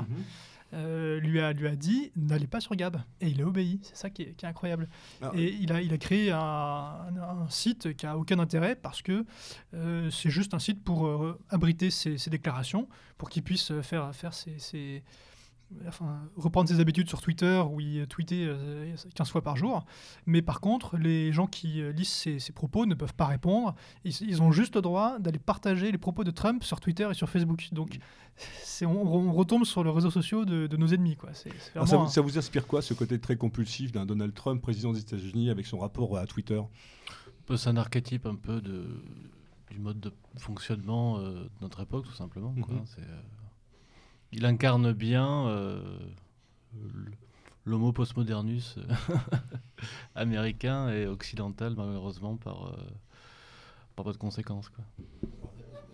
euh, lui, a, lui a dit n'allez pas sur Gab. Et il a obéi. C'est ça qui est, qui est incroyable. Ah, Et il a, il a créé un, un- site qui a aucun intérêt parce que euh, c'est juste un site pour euh, abriter ses, ses déclarations, pour qu'il puisse faire, faire ses, ses- enfin, reprendre ses habitudes sur Twitter où il tweetait euh, 15 fois par jour. Mais par contre, les gens qui euh, lisent ses, ses propos ne peuvent pas répondre. Ils, ils ont juste le droit d'aller partager les propos de Trump sur Twitter et sur Facebook. Donc c'est, on, on retombe sur les réseaux sociaux de, de nos ennemis. Quoi. C'est, c'est Alors, ça, vous, ça vous inspire quoi, ce côté très compulsif d'un Donald Trump, président des États-Unis, avec son rapport à Twitter? C'est un archétype un peu de, du mode de fonctionnement euh, de notre époque, tout simplement. quoi. Mhm. C'est, euh, il incarne bien euh, l'homo postmodernus euh, américain et occidental, malheureusement, par, euh, par pas de conséquences. Quoi.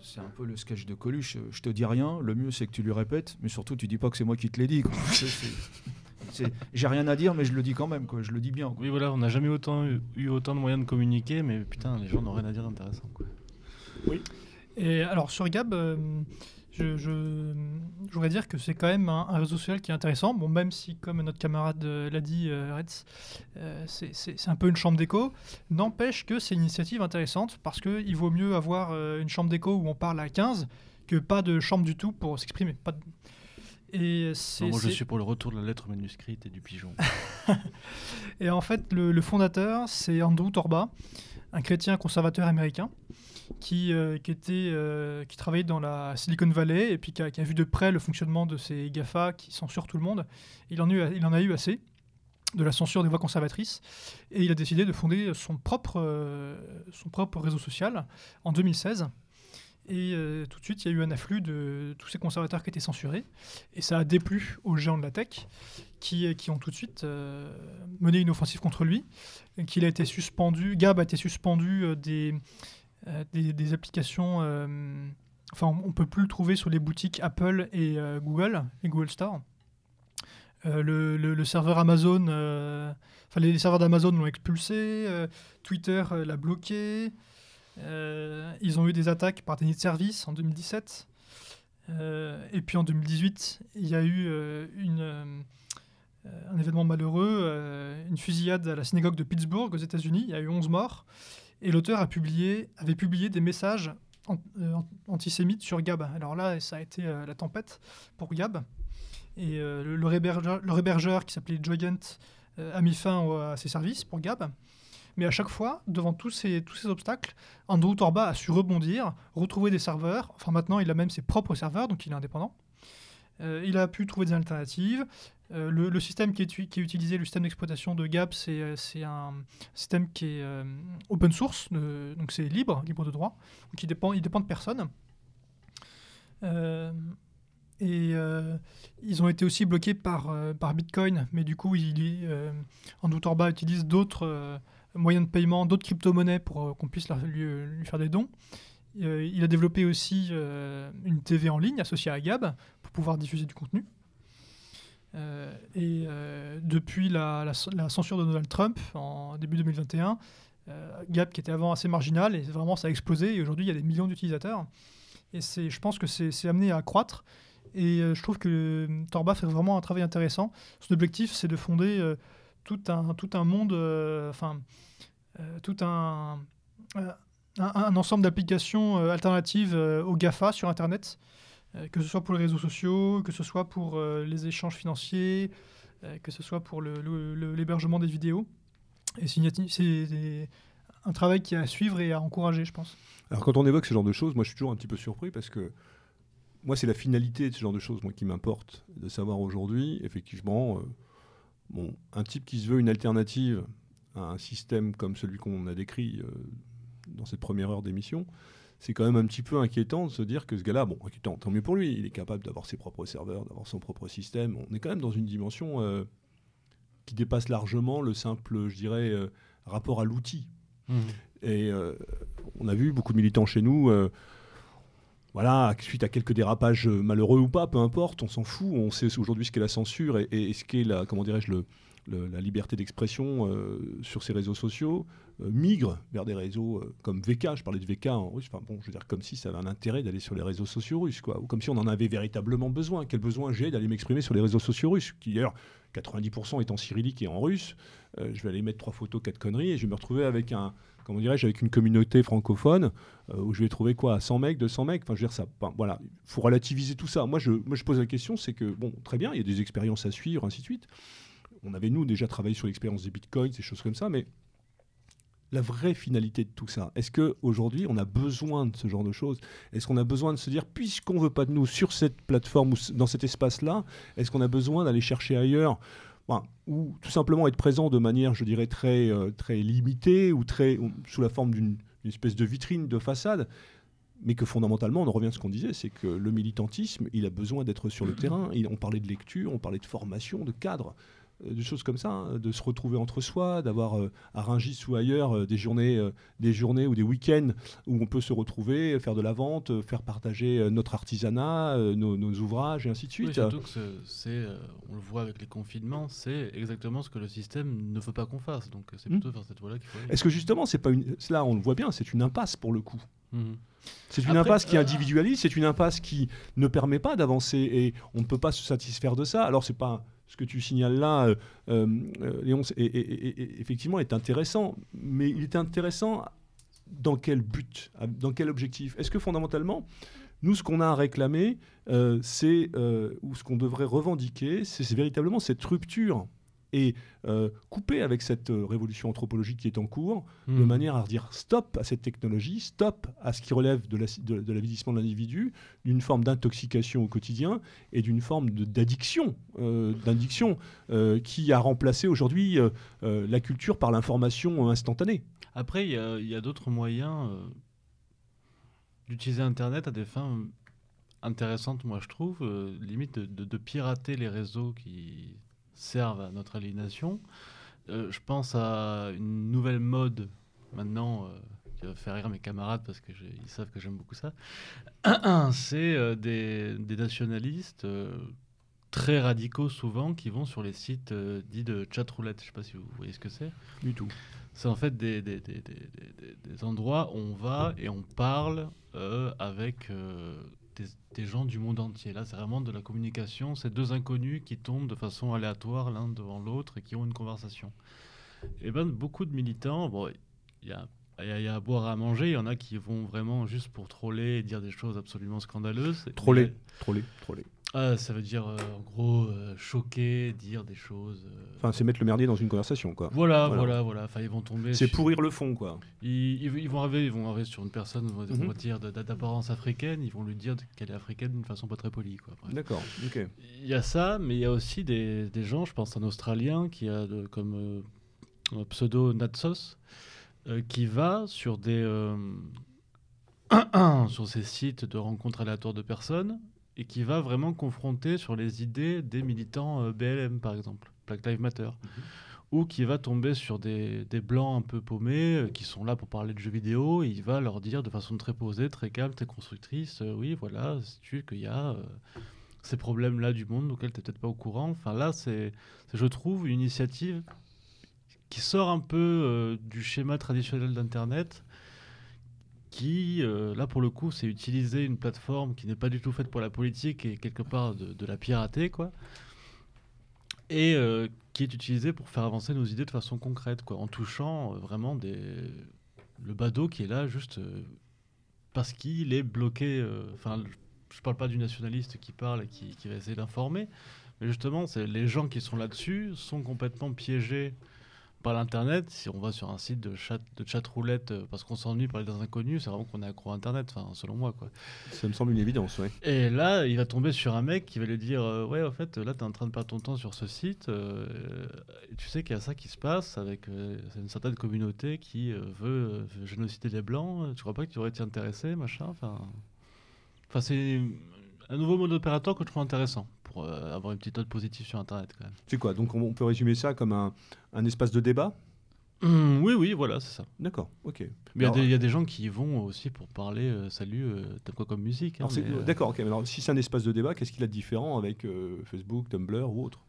C'est un peu le sketch de Coluche. Je te dis rien, le mieux c'est que tu lui répètes, mais surtout tu dis pas que c'est moi qui te l'ai dit. quoi. C'est- c'est- c'est- J'ai rien à dire, mais je le dis quand même. Quoi. Je le dis bien. quoi. Oui, voilà, on n'a jamais autant eu, eu autant de moyens de communiquer, mais putain, les gens n'ont rien à dire d'intéressant. quoi. Et alors sur Gab, euh, je, je, je voudrais dire que c'est quand même un, un réseau social qui est intéressant. Bon, même si, comme notre camarade euh, l'a dit, euh, Retz, euh, c'est- un peu une chambre d'écho, n'empêche que c'est une initiative intéressante parce qu'il vaut mieux avoir euh, une chambre d'écho où on parle à 15 que pas de chambre du tout pour s'exprimer. Pas de- Et, Non, moi, je suis pour le retour de la lettre manuscrite et du pigeon. et en fait, le, le fondateur, c'est Andrew Torba, un chrétien conservateur américain qui, euh, qui, était, euh, qui travaillait dans la Silicon Valley et puis qui a, vu de près le fonctionnement de ces GAFA qui censurent tout le monde. Il en, a eu, il en a eu assez de la censure des voix conservatrices et il a décidé de fonder son propre, euh, son propre réseau social en 2016. Et euh, tout de suite, il y a eu un afflux de tous ces conservateurs qui étaient censurés. Et ça a déplu aux géants de la tech qui, qui ont tout de suite euh, mené une offensive contre lui. Qu'il a été suspendu, Gab a été suspendu euh, des, euh, des, applications. euh, enfin, on ne peut plus le trouver sur les boutiques Apple et euh, Google, et Google Store. Euh, le, le- serveur Amazon, euh, les, serveurs d'Amazon l'ont expulsé, euh, Twitter euh, l'a bloqué, euh, ils ont eu des attaques par nids de service en 2017, Euh, et puis en 2018, il y a eu euh, euh, un événement malheureux, euh, une fusillade à la synagogue de Pittsburgh aux États-Unis, il y a eu 11 morts, et l'auteur avait publié des messages an- euh, an- antisémites sur Gab. Alors là, ça a été euh, la tempête pour Gab. Et euh, le, leur hébergeur, qui s'appelait Joyent, euh, a mis fin à ses services pour Gab. Mais à chaque fois, devant tous ces, tous ces obstacles, Andrew Torba a su rebondir, retrouver des serveurs. Enfin, maintenant, il a même ses propres serveurs, donc il est indépendant. Euh, il a pu trouver des alternatives. Euh, le, système qui est, utilisé, le système d'exploitation de Gap, c'est euh, un système qui est open source, donc c'est libre, libre de droit, donc il dépend, il dépend de personne. Et ils ont été aussi bloqués par, par Bitcoin, mais du coup, Andrew Torba utilise d'autres moyens de paiement, d'autres crypto-monnaies pour euh, qu'on puisse leur- lui, faire des dons. Euh, il a développé aussi euh, une TV en ligne associée à Gab pour pouvoir diffuser du contenu. Euh, et euh, depuis la, censure de Donald Trump en début 2021, euh, Gap qui était avant assez marginal et vraiment ça a explosé et aujourd'hui il y a des millions d'utilisateurs et je pense que c'est amené à croître et euh, je trouve que euh, Torba fait vraiment un travail intéressant. Son objectif c'est de fonder euh, tout un tout un monde euh, enfin euh, tout un, euh, un un ensemble d'applications alternatives au GAFA sur internet que ce soit pour les réseaux sociaux, que ce soit pour les échanges financiers, que ce soit pour l'hébergement des vidéos. Et c'est un travail qui est à suivre et à encourager, je pense. Alors quand on évoque ce genre de choses, moi je suis toujours un petit peu surpris parce que moi c'est la finalité de ce genre de choses moi, qui m'importe de savoir aujourd'hui, effectivement, bon, un type qui se veut une alternative à un système comme celui qu'on a décrit euh, dans cette première heure d'émission, c'est quand même un petit peu inquiétant de se dire que ce gars-là, bon, inquiétant, tant mieux pour lui, il est capable d'avoir ses propres serveurs, d'avoir son propre système. On est quand même dans une dimension euh, qui dépasse largement le simple, je dirais, euh, rapport à l'outil. Et euh, on a vu beaucoup de militants chez nous, voilà, suite à quelques dérapages euh, malheureux ou pas, peu importe, on s'en fout. On sait aujourd'hui ce qu'est la censure et, ce qu'est la, comment dirais-je, la liberté d'expression euh, sur ces réseaux sociaux, euh, migrent vers des réseaux comme VK. Je parlais de VK en russe. Enfin dire comme si ça avait un intérêt d'aller sur les réseaux sociaux russes, quoi, ou comme si on en avait véritablement besoin. Quel besoin j'ai d'aller m'exprimer sur les réseaux sociaux russes, qui d'ailleurs 90% est en cyrillique et en russe. Je vais aller mettre trois photos, quatre conneries, et je vais me retrouver avec un, comment dirais-je, avec une communauté francophone euh, où je vais trouver quoi 100 mecs, 200 mecs Enfin, je veux dire, ça, enfin, voilà, il faut relativiser tout ça. Moi je, moi, je pose la question, c'est que, bon, très bien, il y a des expériences à suivre, ainsi de suite. On avait, nous, déjà travaillé sur l'expérience des bitcoins, ces choses comme ça, mais la vraie finalité de tout ça, est-ce qu'aujourd'hui, on a besoin de ce genre de choses? Est-ce qu'on a besoin de se dire, puisqu'on veut pas de nous sur cette plateforme ou dans cet espace-là, est-ce qu'on a besoin d'aller chercher ailleurs? Ou tout simplement être présent de manière, je dirais, très, euh, limitée ou très, ou sous la forme d'une espèce de vitrine, de façade, mais que fondamentalement, on en revient à ce qu'on disait, c'est que le militantisme, il a besoin d'être sur le terrain. On parlait de lecture, on parlait de formation, de cadre, de choses comme ça, hein, de se retrouver entre soi, d'avoir euh, à Rungis ou ailleurs euh, des, journées, euh, des journées ou des week-ends où on peut se retrouver, faire de la vente, euh, faire partager euh, notre artisanat, euh, nos, nos ouvrages et ainsi de Oui, suite. surtout que ce- c'est, euh, on le voit avec les confinements, c'est exactement ce que le système ne veut pas qu'on fasse. Donc euh, c'est Hmm. plutôt vers cette voie-là qu'il faut aller. Est-ce que justement, c'est pas une... là, on le voit bien, c'est une impasse pour le coup. Mhm. C'est une Après, impasse qui euh, individualise, c'est une impasse qui ne permet pas d'avancer et on ne peut pas se satisfaire de ça. Alors c'est pas ce que tu signales là, euh, euh, euh, Léon, et- effectivement est intéressant, mais il est intéressant dans quel but, dans quel objectif? Est-ce que fondamentalement, nous, ce qu'on a à réclamer, c'est ou ce qu'on devrait revendiquer, c'est véritablement cette rupture et euh, couper avec cette euh, révolution anthropologique qui est en cours, de Mhm. manière à dire stop à cette technologie, stop à ce qui relève de l'avidissement de, de de l'individu, d'une forme d'intoxication au quotidien et d'une forme de- d'addiction, euh, d'addiction qui a remplacé aujourd'hui la culture par l'information instantanée. Après, il y a, d'autres moyens d'utiliser Internet à des fins intéressantes, moi je trouve, limite de, de- de pirater les réseaux qui servent à notre aliénation. Euh, je pense à une nouvelle mode maintenant euh, qui va faire rire mes camarades parce que j'ai- ils savent que j'aime beaucoup ça. C'est euh, des, des nationalistes euh, très radicaux souvent qui vont sur les sites dits de chat roulette. Je sais pas si vous voyez ce que c'est. Du tout. C'est en fait des, endroits où on va et on parle avec des, gens du monde entier. Là, c'est vraiment de la communication. C'est deux inconnus qui tombent de façon aléatoire l'un devant l'autre et qui ont une conversation. Et ben, beaucoup de militants, bon, il y a, il y a- à boire à manger. Il y en a qui vont vraiment juste pour troller et dire des choses absolument scandaleuses. Troller, Mais- troller, troller. Ah, ça veut dire, euh, en gros, euh, choquer, dire des choses. euh, Enfin, c'est mettre le merdier dans une conversation, quoi. Voilà, voilà. voilà, voilà. Enfin, ils vont tomber. C'est sur- pourrir le fond, quoi. Ils, ils- ils vont arriver, ils vont arriver sur une personne, on va, on Mhm. va dire, de- d'apparence africaine. Ils vont lui dire qu'elle est africaine d'une façon pas très polie, quoi. D'accord, ok. Il y a ça, mais il y a aussi des, des gens, je pense un Australien qui a de- comme pseudo Natsos, euh, qui va sur des euh, sur ces sites de rencontres aléatoires de personnes et qui va vraiment confronter sur les idées des militants euh, BLM par exemple, Black Lives Matter, ou qui va tomber sur des, des blancs un peu paumés qui sont là pour parler de jeux vidéo et il va leur dire de façon très posée, très calme, très constructrice, oui voilà, tu qu'il y a ces problèmes-là du monde auxquels tu n'es peut-être pas au courant? Enfin là, c'est, je trouve, une initiative qui sort un peu euh, du schéma traditionnel d'Internet, qui, euh, là pour le coup, c'est utiliser une plateforme qui n'est pas du tout faite pour la politique et quelque part de, la pirater, quoi. Et euh, qui est utilisée pour faire avancer nos idées de façon concrète, quoi, en touchant vraiment des... le badaud qui est là juste parce qu'il est bloqué. Enfin, je parle pas du nationaliste qui parle et qui, va essayer d'informer, mais justement, les gens qui sont là-dessus sont complètement piégés par l'internet. Si on va sur un site de chat de chat roulette euh, parce qu'on s'ennuie parler des inconnus, c'est vraiment qu'on est accro à internet, enfin selon moi quoi. Ça me semble une évidence, ouais. Et là, il va tomber sur un mec qui va lui dire euh, ouais, en fait, là, tu es en train de perdre ton temps sur ce site. euh, et tu sais qu'il y a ça qui se passe avec euh, une certaine communauté qui veut, veut génocider les blancs. Tu crois pas que tu aurais été intéressé, machin. Enfin, enfin, c'est un nouveau mode opérateur que je trouve intéressant pour euh, avoir une petite note positive sur Internet quand même. C'est quoi Donc on, on peut résumer ça comme un, un espace de débat? Hum, oui, oui, voilà, c'est ça. D'accord, ok. Mais il y a Alors, des- il y, a des gens qui y vont aussi pour parler. euh, salut, euh, t'aimes quoi comme musique? Hein, euh, D'accord, ok. mais Alors si c'est un espace de débat, qu'est-ce qu'il a de différent avec euh, Facebook, Tumblr ou autre?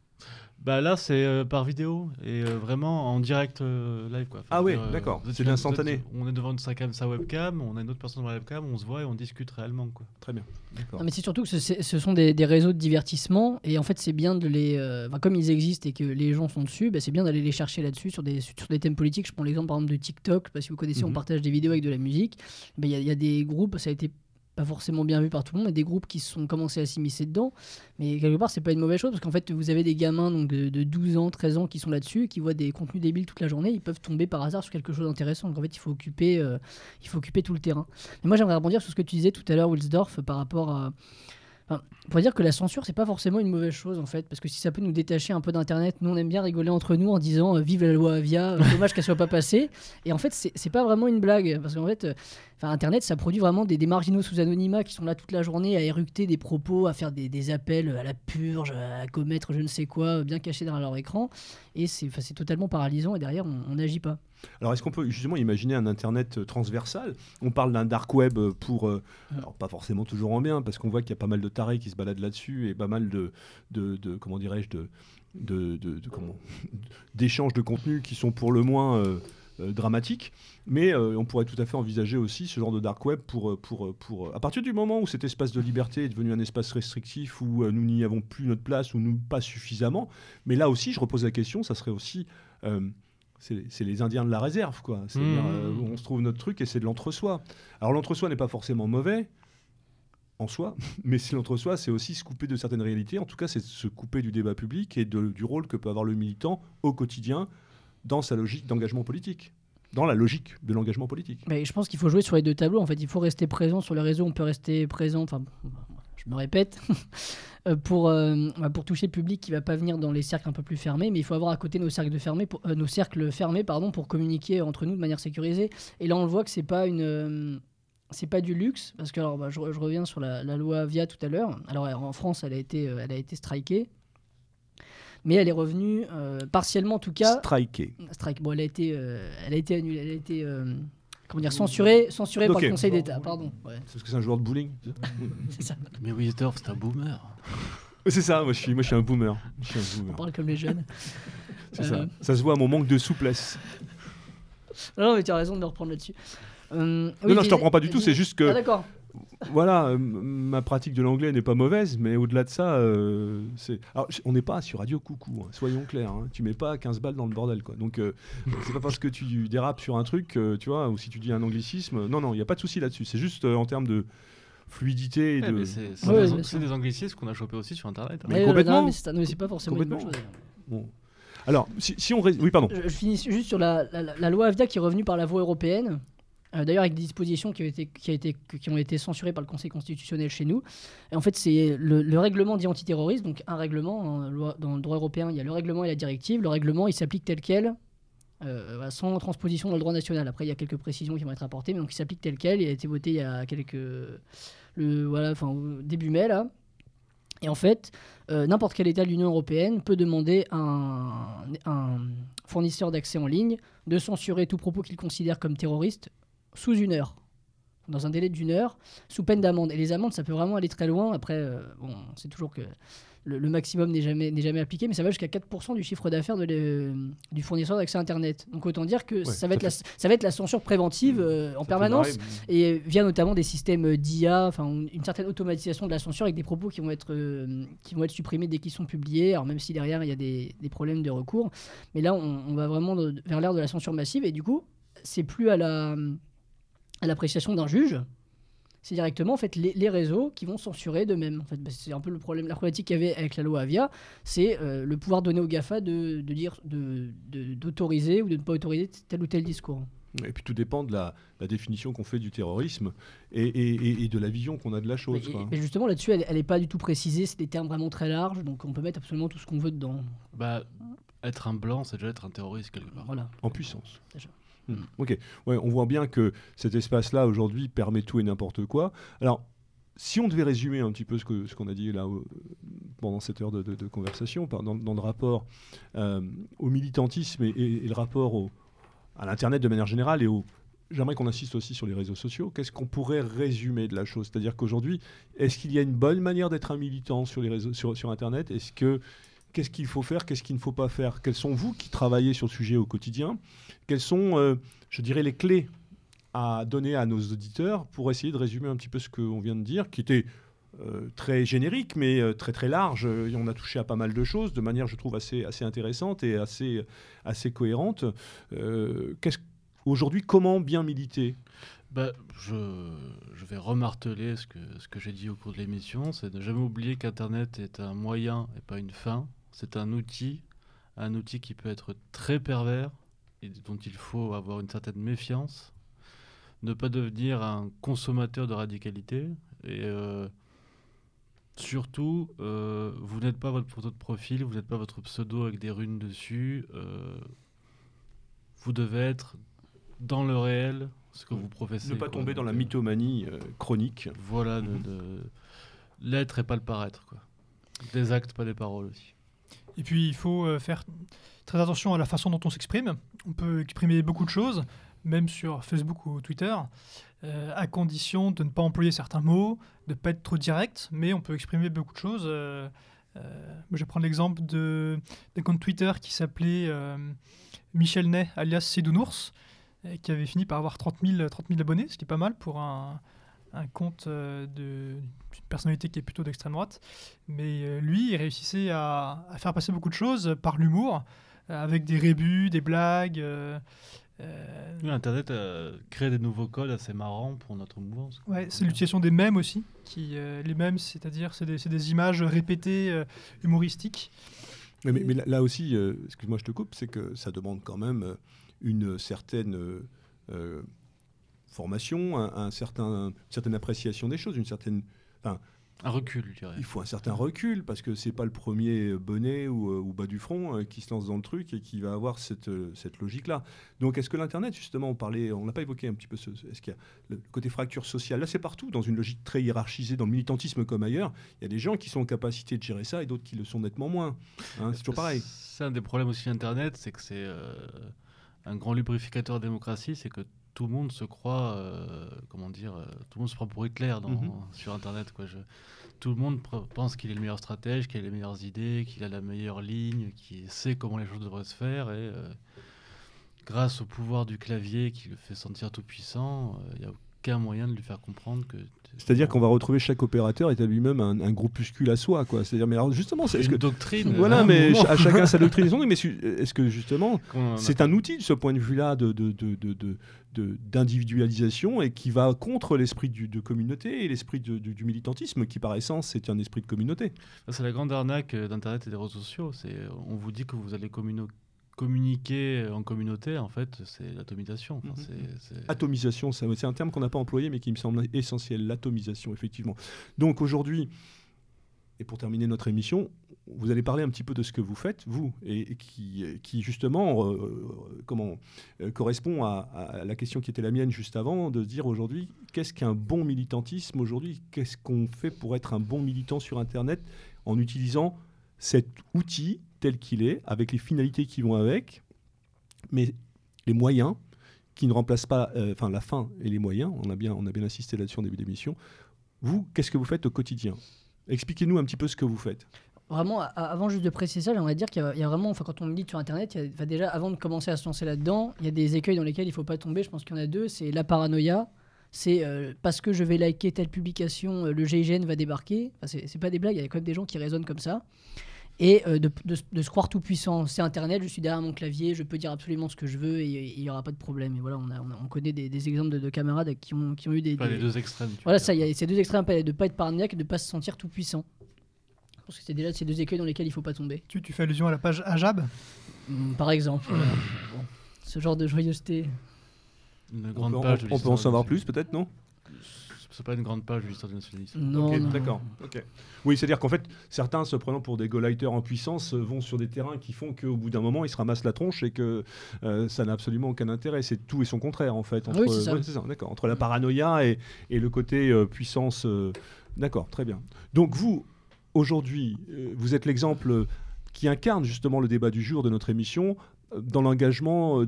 Bah là, c'est euh, par vidéo et euh, vraiment en direct euh, live. Quoi. Enfin, Ah euh, d'accord. C'est de l'instantané. On est devant sa, cam, sa webcam, on a une autre personne devant la webcam, on se voit et on discute réellement. Quoi. Très bien. D'accord. Non, mais c'est surtout que ce, sont des, des réseaux de divertissement et en fait c'est bien de les, euh, comme ils existent et que les gens sont dessus, bah, c'est bien d'aller les chercher là-dessus sur des, sur des thèmes politiques. Je prends l'exemple par exemple de TikTok, parce que si vous connaissez, on Mhm. partage des vidéos avec de la musique. Bah, y, il y a des groupes, ça a été pas forcément bien vu par tout le monde, mais des groupes qui se sont commencés à s'immiscer dedans. Mais quelque part, c'est pas une mauvaise chose parce qu'en fait, vous avez des gamins donc, de, de 12 ans, 13 ans qui sont là-dessus, qui voient des contenus débiles toute la journée, ils peuvent tomber par hasard sur quelque chose d'intéressant. Donc en fait, il faut occuper, euh, il faut occuper tout le terrain. Mais moi, j'aimerais rebondir sur ce que tu disais tout à l'heure, Wilsdorf, par rapport à. On pourrait dire que la censure, c'est pas forcément une mauvaise chose en fait, parce que si ça peut nous détacher un peu d'Internet, nous on aime bien rigoler entre nous en disant euh, vive la loi Avia, euh, dommage qu'elle soit pas passée. Et en fait, c'est pas vraiment une blague, parce qu'en fait, enfin, Internet, ça produit vraiment des, des marginaux sous anonymat qui sont là toute la journée à éructer des propos, à faire des, des appels à la purge, à commettre je ne sais quoi, bien cachés derrière leur écran. Et c'est totalement paralysant, et derrière, on n'agit pas. Alors, est-ce qu'on peut justement imaginer un Internet euh, transversal? On parle d'un dark web euh, pour, euh, alors pas forcément toujours en bien, parce qu'on voit qu'il y a pas mal de tarés qui se baladent là-dessus et pas mal de, de, de- comment dirais-je, de, de, de- de- comment, d'échanges de contenu qui sont pour le moins euh, euh, dramatiques. Mais euh, on pourrait tout à fait envisager aussi ce genre de dark web pour, euh, pour, pour, à partir du moment où cet espace de liberté est devenu un espace restrictif où nous n'y avons plus notre place ou nous pas suffisamment. Mais là aussi, je repose la question, ça serait aussi c'est c'est les Indiens de la réserve, quoi. C'est-à-dire, Mmh. euh, où on se trouve notre truc et c'est de l'entre-soi. Alors l'entre-soi n'est pas forcément mauvais en soi, mais c'est l'entre-soi, c'est aussi se couper de certaines réalités. En tout cas, c'est se couper du débat public et de- du rôle que peut avoir le militant au quotidien dans sa logique d'engagement politique, dans la logique de l'engagement politique. Mais je pense qu'il faut jouer sur les deux tableaux. En fait, il faut rester présent sur les réseaux. On peut rester présent. Enfin, je me répète. euh, pour, euh, pour toucher le public qui va pas venir dans les cercles un peu plus fermés, mais il faut avoir à côté nos cercles, de fermés pour, euh, nos cercles fermés pardon, pour communiquer entre nous de manière sécurisée. Et là, on le voit que pas une. euh, c'est pas du luxe, parce que alors, bah, je, re- je reviens sur la, loi Avia tout à l'heure. Alors en France, elle a été, elle a été strikée, mais elle est revenue euh, partiellement en tout cas. Striker. Strike. Bon, elle a été, euh, elle a été annulée, elle a été euh, comment dire censurée, censurée par Ok. le Conseil d'État. Pardon. Ouais, C'est parce que c'est un joueur de bowling c'est ça. Mais Wisdorf, c'est un boomer. C'est ça, moi je, suis, moi je suis un boomer. Je suis un On parle comme les jeunes. C'est Euh, ça. Ça se voit à mon manque de souplesse. Non, mais tu as raison de me reprendre là-dessus. Euh, oui, non, non, je dis- t'en prends pas du tout, c'est juste Ah, que d'accord. Voilà, euh, ma pratique de l'anglais n'est pas mauvaise, mais au-delà de ça, euh, c'est. Alors, j- on n'est pas sur Radio Coucou, hein, soyons clairs. hein. Tu mets pas 15 balles dans le bordel, quoi. Donc, euh, c'est pas parce que tu dérapes sur un truc, euh, tu vois, ou si tu dis un anglicisme. Non, non, il n'y a pas de souci là-dessus. C'est juste euh, en termes de fluidité. Et Ouais, de... mais c'est Ouais, des, des anglicismes qu'on a chopé aussi sur Internet. hein. Mais Ouais, complètement. non, mais c'est non, mais c'est pas forcément une bonne chose. Complètement. d'ailleurs. Bon. Alors, si, si on... ré- Oui, pardon. Je, je finis juste sur la, la- loi Avia qui est revenue par la voie européenne. Euh, D'ailleurs, avec des dispositions qui ont, été, qui, a été, qui ont été censurées par le Conseil constitutionnel chez nous. Et en fait, c'est le, le règlement dit antiterroriste, donc un règlement. dans le droit européen, il y a le règlement et la directive. Le règlement, il s'applique tel quel, euh, sans transposition dans le droit national. Après, il y a quelques précisions qui vont être apportées, mais donc il s'applique tel quel. Il a été voté il y a quelques. Le, voilà, enfin, début mai, là. Et en fait, euh, n'importe quel État de l'Union européenne peut demander à un fournisseur d'accès en ligne de censurer tout propos qu'il considère comme terroriste sous une heure. Dans un délai d'une heure, sous peine d'amende. Et les amendes, ça peut vraiment aller très loin. Après, euh, bon, c'est toujours que le, le maximum n'est jamais, n'est jamais appliqué, mais ça va jusqu'à 4% du chiffre d'affaires de le- du fournisseur d'accès Internet. Donc autant dire que ça, va ça être la, ça va être la censure préventive euh, en Ça permanence. Et via notamment des systèmes d'IA, enfin une certaine automatisation de la censure avec des propos qui vont être, euh, qui vont être supprimés dès qu'ils sont publiés, alors même si derrière il y a des, des problèmes de recours. Mais là, on, on va vraiment de- vers l'ère de la censure massive et du coup, c'est plus à la à l'appréciation d'un juge. C'est directement en fait les, les réseaux qui vont censurer d'eux-mêmes. En fait, Bah, c'est un peu le problème, la problématique qu'il y avait avec la loi Avia, c'est euh, le pouvoir donné aux Gafa de, de dire de de- d'autoriser ou de ne pas autoriser tel ou tel discours. Et puis tout dépend de la, la définition qu'on fait du terrorisme et, et- et- et de la vision qu'on a de la chose. Mais, quoi. mais justement, là-dessus, elle n'est pas du tout précisée. C'est des termes vraiment très larges, donc on peut mettre absolument tout ce qu'on veut dedans. Bah, être un blanc, c'est déjà être un terroriste quelque part. Voilà. En puissance. Déjà. Hmm. Ok. Ouais, on voit bien que cet espace-là aujourd'hui permet tout et n'importe quoi. Alors, si on devait résumer un petit peu ce que ce qu'on a dit là pendant cette heure de, conversation, dans, le rapport euh, au militantisme et, le rapport à l'internet de manière générale et au J'aimerais qu'on insiste aussi sur les réseaux sociaux. Qu'est-ce qu'on pourrait résumer de la chose? C'est-à-dire qu'aujourd'hui, est-ce qu'il y a une bonne manière d'être un militant sur les réseaux, sur Internet? Est-ce que qu'est-ce qu'il faut faire Qu'est-ce qu'il ne faut pas faire? Quels sont vous qui travaillez sur le sujet au quotidien? Quelles sont, euh, je dirais, les clés à donner à nos auditeurs pour essayer de résumer un petit peu ce qu'on vient de dire, qui était euh, très générique, mais euh, très très large. On a touché à pas mal de choses de manière, je trouve, assez, assez intéressante et assez, assez cohérente. Aujourd'hui, comment bien militer? Bah, je, vais remarteler ce que, ce que j'ai dit au cours de l'émission, c'est de jamais oublier qu'Internet est un moyen et pas une fin. C'est un outil, un outil qui peut être très pervers et dont il faut avoir une certaine méfiance. Ne pas devenir un consommateur de radicalité. Et euh, surtout, euh, vous n'êtes pas votre photo de profil, vous n'êtes pas votre pseudo avec des runes dessus. euh, vous devez être dans le réel ce que vous professez. Ne pas quoi. tomber dans la mythomanie chronique. Voilà, de, Mhm. de- l'être et pas le paraître. Quoi. Des actes, pas des paroles aussi. Et puis il faut euh, faire très attention à la façon dont on s'exprime. On peut exprimer beaucoup de choses, même sur Facebook ou Twitter, euh, à condition de ne pas employer certains mots, de ne pas être trop direct, mais on peut exprimer beaucoup de choses. euh, je vais prendre l'exemple d'un compte Twitter qui s'appelait Michel Ney, alias Sédounours, et qui avait fini par avoir 30 000, 30 000 abonnés, ce qui est pas mal pour un, un compte euh, de- d'une personnalité qui est plutôt d'extrême droite. Mais euh, lui, il réussissait à, à faire passer beaucoup de choses par l'humour, euh, avec des rébus, des blagues. euh, euh, Oui, Internet a créé des nouveaux codes assez marrants pour notre mouvance. ouais, c'est l'utilisation des mèmes aussi. Qui, euh, les mèmes, c'est-à-dire, c'est des, images répétées, euh, humoristiques. Mais, mais- mais là, là aussi, euh, excuse-moi, je te coupe, c'est que ça demande quand même une certaine euh, euh, formation, un, un certain, une certaine appréciation des choses, une certaine. Un recul, je dirais. Il faut un certain recul parce que c'est pas le premier bonnet ou, euh, ou bas du front euh, qui se lance dans le truc et qui va avoir cette, euh, cette logique-là. Donc, est-ce que l'internet, justement, on parlait, on n'a pas évoqué un petit peu ce, ce- est-ce qu'il y a le côté fracture sociale? Là, c'est partout, dans une logique très hiérarchisée, dans le militantisme comme ailleurs. Il y a des gens qui sont en capacité de gérer ça et d'autres qui le sont nettement moins. Hein, c'est toujours pareil. C'est un des problèmes aussi d'Internet, c'est que c'est euh, un grand lubrificateur de démocratie, c'est que tout le monde se croit, euh, comment dire, tout le monde se prend pour Hitler dans, Mhm. sur Internet. Quoi. Je- tout le monde pr- pense qu'il est le meilleur stratège, qu'il a les meilleures idées, qu'il a la meilleure ligne, qu'il sait comment les choses devraient se faire. Et euh, grâce au pouvoir du clavier qui le fait sentir tout puissant, euh, il y a qu'un moyen de lui faire comprendre que. C'est-à-dire qu'on va retrouver chaque opérateur est à lui-même un, un, groupuscule à soi, quoi. C'est-à-dire, mais alors justement, c'est une que doctrine. Voilà, mais à chacun sa doctrine. Mais est-ce que justement, c'est un outil de ce point de vue-là de, de, d'individualisation et qui va contre l'esprit de communauté et l'esprit du, du, militantisme qui par essence est un esprit de communauté. C'est la grande arnaque d'Internet et des réseaux sociaux. C'est on vous dit que vous allez communiquer en communauté, en fait, c'est l'atomisation. Enfin, mm-hmm. Atomisation, c'est un terme qu'on n'a pas employé, mais qui me semble essentiel, l'atomisation, effectivement. Donc aujourd'hui, et pour terminer notre émission, vous allez parler un petit peu de ce que vous faites, vous, et, qui, qui, justement euh, euh, comment, euh, correspond à, à, la question qui était la mienne juste avant, de dire aujourd'hui, qu'est-ce qu'un bon militantisme aujourd'hui? Qu'est-ce qu'on fait pour être un bon militant sur Internet en utilisant cet outil tel qu'il est, avec les finalités qui vont avec, mais les moyens qui ne remplacent pas, enfin la fin et les moyens, on a bien, on a bien insisté là-dessus en début d'émission. Vous, qu'est-ce que vous faites au quotidien? Expliquez-nous un petit peu ce que vous faites vraiment, avant juste de préciser ça, j'aimerais dire qu'il y, a vraiment, enfin, quand on milite sur Internet, déjà, avant de commencer à se lancer là-dedans, il y a des écueils dans lesquels il ne faut pas tomber. Je pense qu'il y en a deux. C'est la paranoïa. C'est euh, parce que je vais liker telle publication, euh, le GIGN va débarquer. Enfin, c'est pas des blagues, il y a quand même des gens qui raisonnent comme ça. Et euh, de, de, se croire tout puissant. C'est Internet, je suis derrière mon clavier, je peux dire absolument ce que je veux et il n'y aura pas de problème. Et voilà, on, a, on, connaît des, exemples de, camarades qui ont, qui ont eu des. les deux extrêmes. Voilà, ça, il y a ces deux extrêmes de ne pas être paranoïaque et de ne pas se sentir tout puissant. Je pense que c'est déjà ces deux écueils dans lesquels il ne faut pas tomber. Tu, tu fais allusion à la page Ajab? Mm, Par exemple. Ce genre de joyeuseté. Une grande on, page on, peut en savoir plus peut-être, non? C'est pas une grande page de l'histoire du nationalisme. Non, d'accord. Oui, c'est-à-dire qu'en fait, certains se prenant pour des go-lighters en puissance vont sur des terrains qui font qu'au bout d'un moment, ils se ramassent la tronche et que euh, ça n'a absolument aucun intérêt. C'est tout et son contraire, en fait. Entre, oui, c'est ça. d'accord. Entre la paranoïa et, et le côté euh, puissance. Euh, d'accord, très bien. Donc vous, aujourd'hui, euh, vous êtes l'exemple qui incarne justement le débat du jour de notre émission euh, dans l'engagement euh,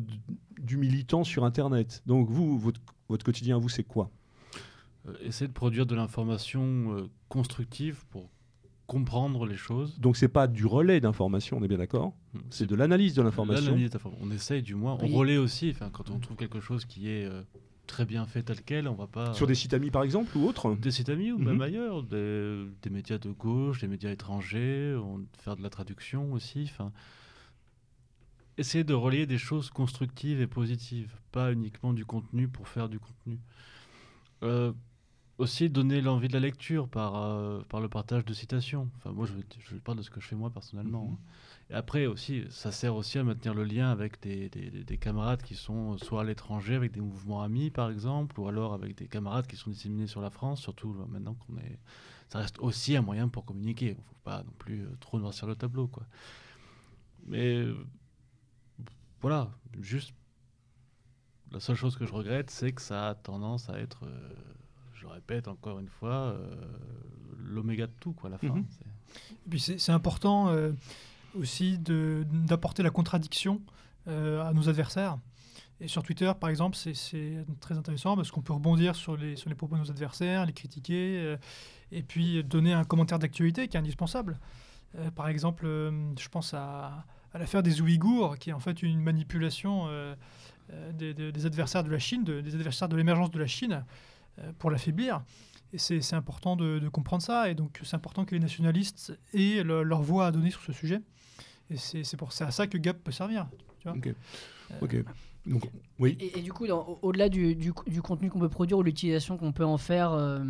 du militant sur Internet. Donc vous, votre, quotidien, vous, c'est quoi? Essayer de produire de l'information constructive pour comprendre les choses. Donc c'est pas du relais d'information, on est bien d'accord hmm. C'est de l'analyse de l'information. On essaye du moins, on relaie aussi, quand on trouve quelque chose qui est très bien fait tel quel, on va pas... Sur des sites amis par exemple ou autres Des sites amis ou même mhm. ailleurs, des, médias de gauche, des médias étrangers, on, faire de la traduction aussi, enfin... Essayer de relier des choses constructives et positives, pas uniquement du contenu pour faire du contenu. Euh, aussi donner l'envie de la lecture par, euh, par le partage de citations. Enfin, moi, je, je parle de ce que je fais moi personnellement. Mhm. Hein. Et après aussi, ça sert aussi à maintenir le lien avec des, des, camarades qui sont soit à l'étranger avec des mouvements amis par exemple, ou alors avec des camarades qui sont disséminés sur la France, surtout maintenant qu'on est... Ça reste aussi un moyen pour communiquer. Il ne faut pas non plus euh, trop noircir le tableau. Quoi. Mais euh, voilà, juste la seule chose que je regrette, c'est que ça a tendance à être, euh, je répète encore une fois, l'oméga de tout, quoi, à la fin. Mhm. Et puis c'est important aussi d'apporter la contradiction euh, à nos adversaires. Et sur Twitter, par exemple, c'est très intéressant parce qu'on peut rebondir sur les, sur les propos de nos adversaires, les critiquer, euh, et puis donner un commentaire d'actualité qui est indispensable. Euh, par exemple, je pense à, à l'affaire des Ouïghours, qui est en fait une manipulation des, des, adversaires de la Chine, des adversaires de l'émergence de la Chine, pour l'affaiblir. Et c'est important de, de, comprendre ça, et donc c'est important que les nationalistes aient leur voix à donner sur ce sujet. Et c'est pour à ça que Gap peut servir. Tu vois ok. Euh, Donc, oui. Et, du coup, au-delà du, du, du, contenu qu'on peut produire ou l'utilisation qu'on peut en faire euh,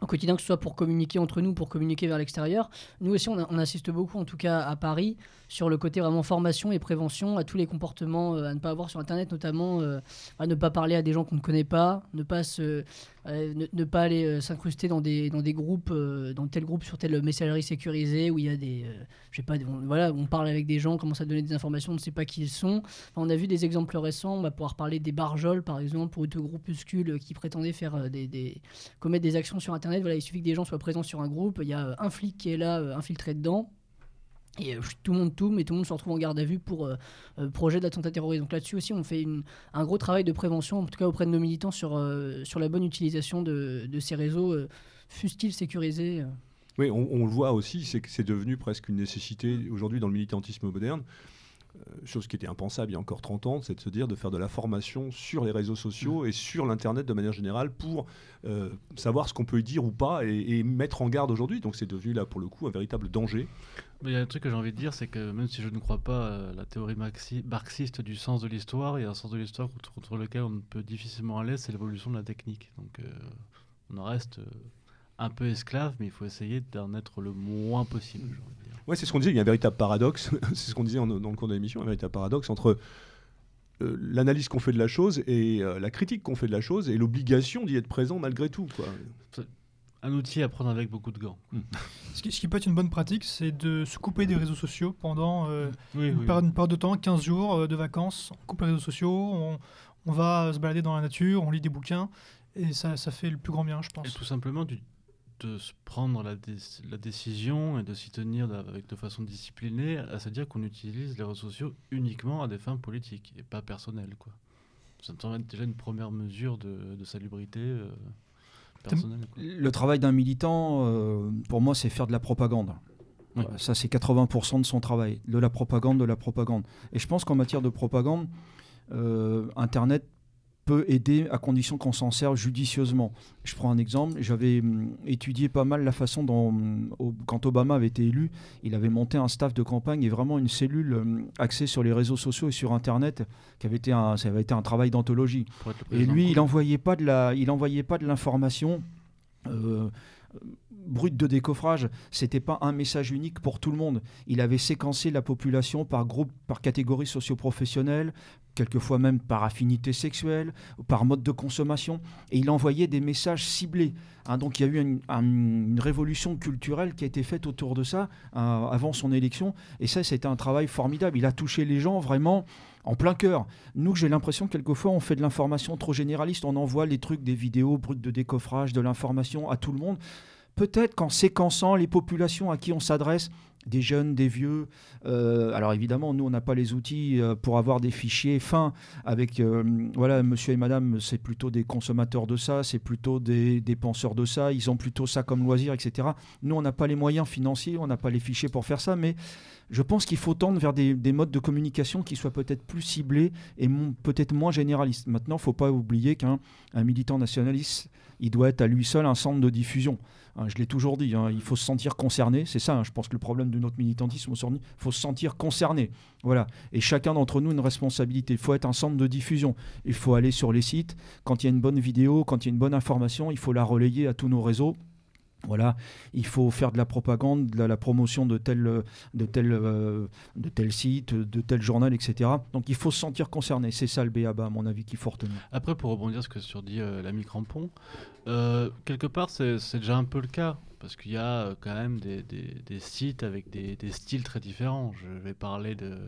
au quotidien, que ce soit pour communiquer entre nous, pour communiquer vers l'extérieur, nous aussi, on, on, assiste beaucoup, en tout cas à Paris, sur le côté vraiment formation et prévention à tous les comportements euh, à ne pas avoir sur Internet, notamment à ne pas parler à des gens qu'on ne connaît pas, ne pas se euh, ne, pas aller euh, s'incruster dans des, dans des groupes, euh, dans tel groupe sur telle messagerie sécurisée où il y a des. je sais pas, on, voilà, on parle avec des gens, commence à donner des informations, on ne sait pas qui ils sont. on a vu des exemples récents, on va pouvoir parler des barjols par exemple, ou de groupuscules qui prétendaient faire des, commettre des actions sur Internet. Voilà, il suffit que des gens soient présents sur un groupe, il y a un flic qui est là, infiltré dedans. Et euh, tout le monde tourne et tout le monde se retrouve en garde à vue pour euh, euh, projet d'attentat terroriste. Donc là-dessus aussi, on fait un gros travail de prévention, en tout cas auprès de nos militants, sur, sur la bonne utilisation de, ces réseaux, fustiles sécurisés. Oui, on, le voit aussi, c'est que c'est devenu presque une nécessité aujourd'hui dans le militantisme moderne chose qui était impensable il y a encore 30 ans, c'est de se dire de faire de la formation sur les réseaux sociaux et sur l'Internet de manière générale pour euh, savoir ce qu'on peut y dire ou pas et, mettre en garde aujourd'hui. Donc c'est devenu là pour le coup un véritable danger. Il y a un truc que j'ai envie de dire, c'est que même si je ne crois pas à la théorie marxiste du sens de l'histoire, il y a un sens de l'histoire contre, lequel on peut difficilement aller, c'est l'évolution de la technique. Donc euh, on en reste euh, un peu esclave, mais il faut essayer d'en être le moins possible. Ouais, c'est ce qu'on disait, il y a un véritable paradoxe, c'est ce qu'on disait dans le cours de l'émission, un véritable paradoxe entre euh, l'analyse qu'on fait de la chose et euh, la critique qu'on fait de la chose et l'obligation d'y être présent malgré tout. Quoi. Un outil à prendre avec beaucoup de gants. Hmm. Ce, qui, peut être une bonne pratique, c'est de se couper des réseaux sociaux pendant euh, une, Période, de temps, 15 jours de vacances. On coupe les réseaux sociaux, on, on, va se balader dans la nature, on lit des bouquins, et ça, ça fait le plus grand bien, je pense. Et tout simplement du de se prendre la, la, décision et de s'y tenir avec de façon disciplinée, à se dire qu'on utilise les réseaux sociaux uniquement à des fins politiques et pas personnelles. Quoi. Ça me semble déjà une première mesure de, de salubrité euh, personnelle. Le travail d'un militant, euh, pour moi, c'est faire de la propagande. Ça, c'est 80% de son travail, de la propagande, de la propagande. Et je pense qu'en matière de propagande, euh, Internet peut aider à condition qu'on s'en serve judicieusement. Je prends un exemple, j'avais hum, étudié pas mal la façon dont, hum, quand Obama avait été élu, il avait monté un staff de campagne et vraiment une cellule hum, axée sur les réseaux sociaux et sur Internet, qui avait été un, ça avait été un travail d'anthologie. Et lui, il n'envoyait pas de la, il envoyait pas de l'information. Euh, brute de décoffrage, c'était pas un message unique pour tout le monde. Il avait séquencé la population par groupe, par catégorie socio-professionnelle, quelquefois même par affinité sexuelle, par mode de consommation, et il envoyait des messages ciblés. Hein. donc il y a eu une, révolution culturelle qui a été faite autour de ça euh, avant son élection, et ça c'était un travail formidable. Il a touché les gens vraiment en plein cœur. Nous, j'ai l'impression quelquefois on fait de l'information trop généraliste, on envoie les trucs, des vidéos brutes de décoffrage, de l'information à tout le monde peut-être qu'en séquençant les populations à qui on s'adresse, des jeunes, des vieux. Euh, alors évidemment, nous, on n'a pas les outils euh, pour avoir des fichiers fins avec, euh, voilà, monsieur et madame, c'est plutôt des consommateurs de ça, c'est plutôt des, des, penseurs de ça, ils ont plutôt ça comme loisir, etc. Nous, on n'a pas les moyens financiers, on n'a pas les fichiers pour faire ça, mais je pense qu'il faut tendre vers des, des, modes de communication qui soient peut-être plus ciblés et peut-être moins généralistes. Maintenant, il ne faut pas oublier qu'un militant nationaliste, il doit être à lui seul un centre de diffusion. Hein, je l'ai toujours dit, hein, il faut se sentir concerné. C'est ça, hein, je pense que le problème de notre militantisme aujourd'hui, il faut se sentir concerné. Voilà. Et chacun d'entre nous une responsabilité. Il faut être un centre de diffusion. Il faut aller sur les sites. Quand il y a une bonne vidéo, quand il y a une bonne information, il faut la relayer à tous nos réseaux. Voilà, il faut faire de la propagande, de la, promotion de tel, de, tel, euh, de tel site, de tel journal, etc. Donc il faut se sentir concerné. C'est ça le BABA, à mon avis, qu'il faut retenir. Après, pour rebondir sur ce que dit euh, l'ami Crampon, euh, quelque part, c'est déjà un peu le cas. Parce qu'il y a quand même des, sites avec des, styles très différents. Je vais parler d'un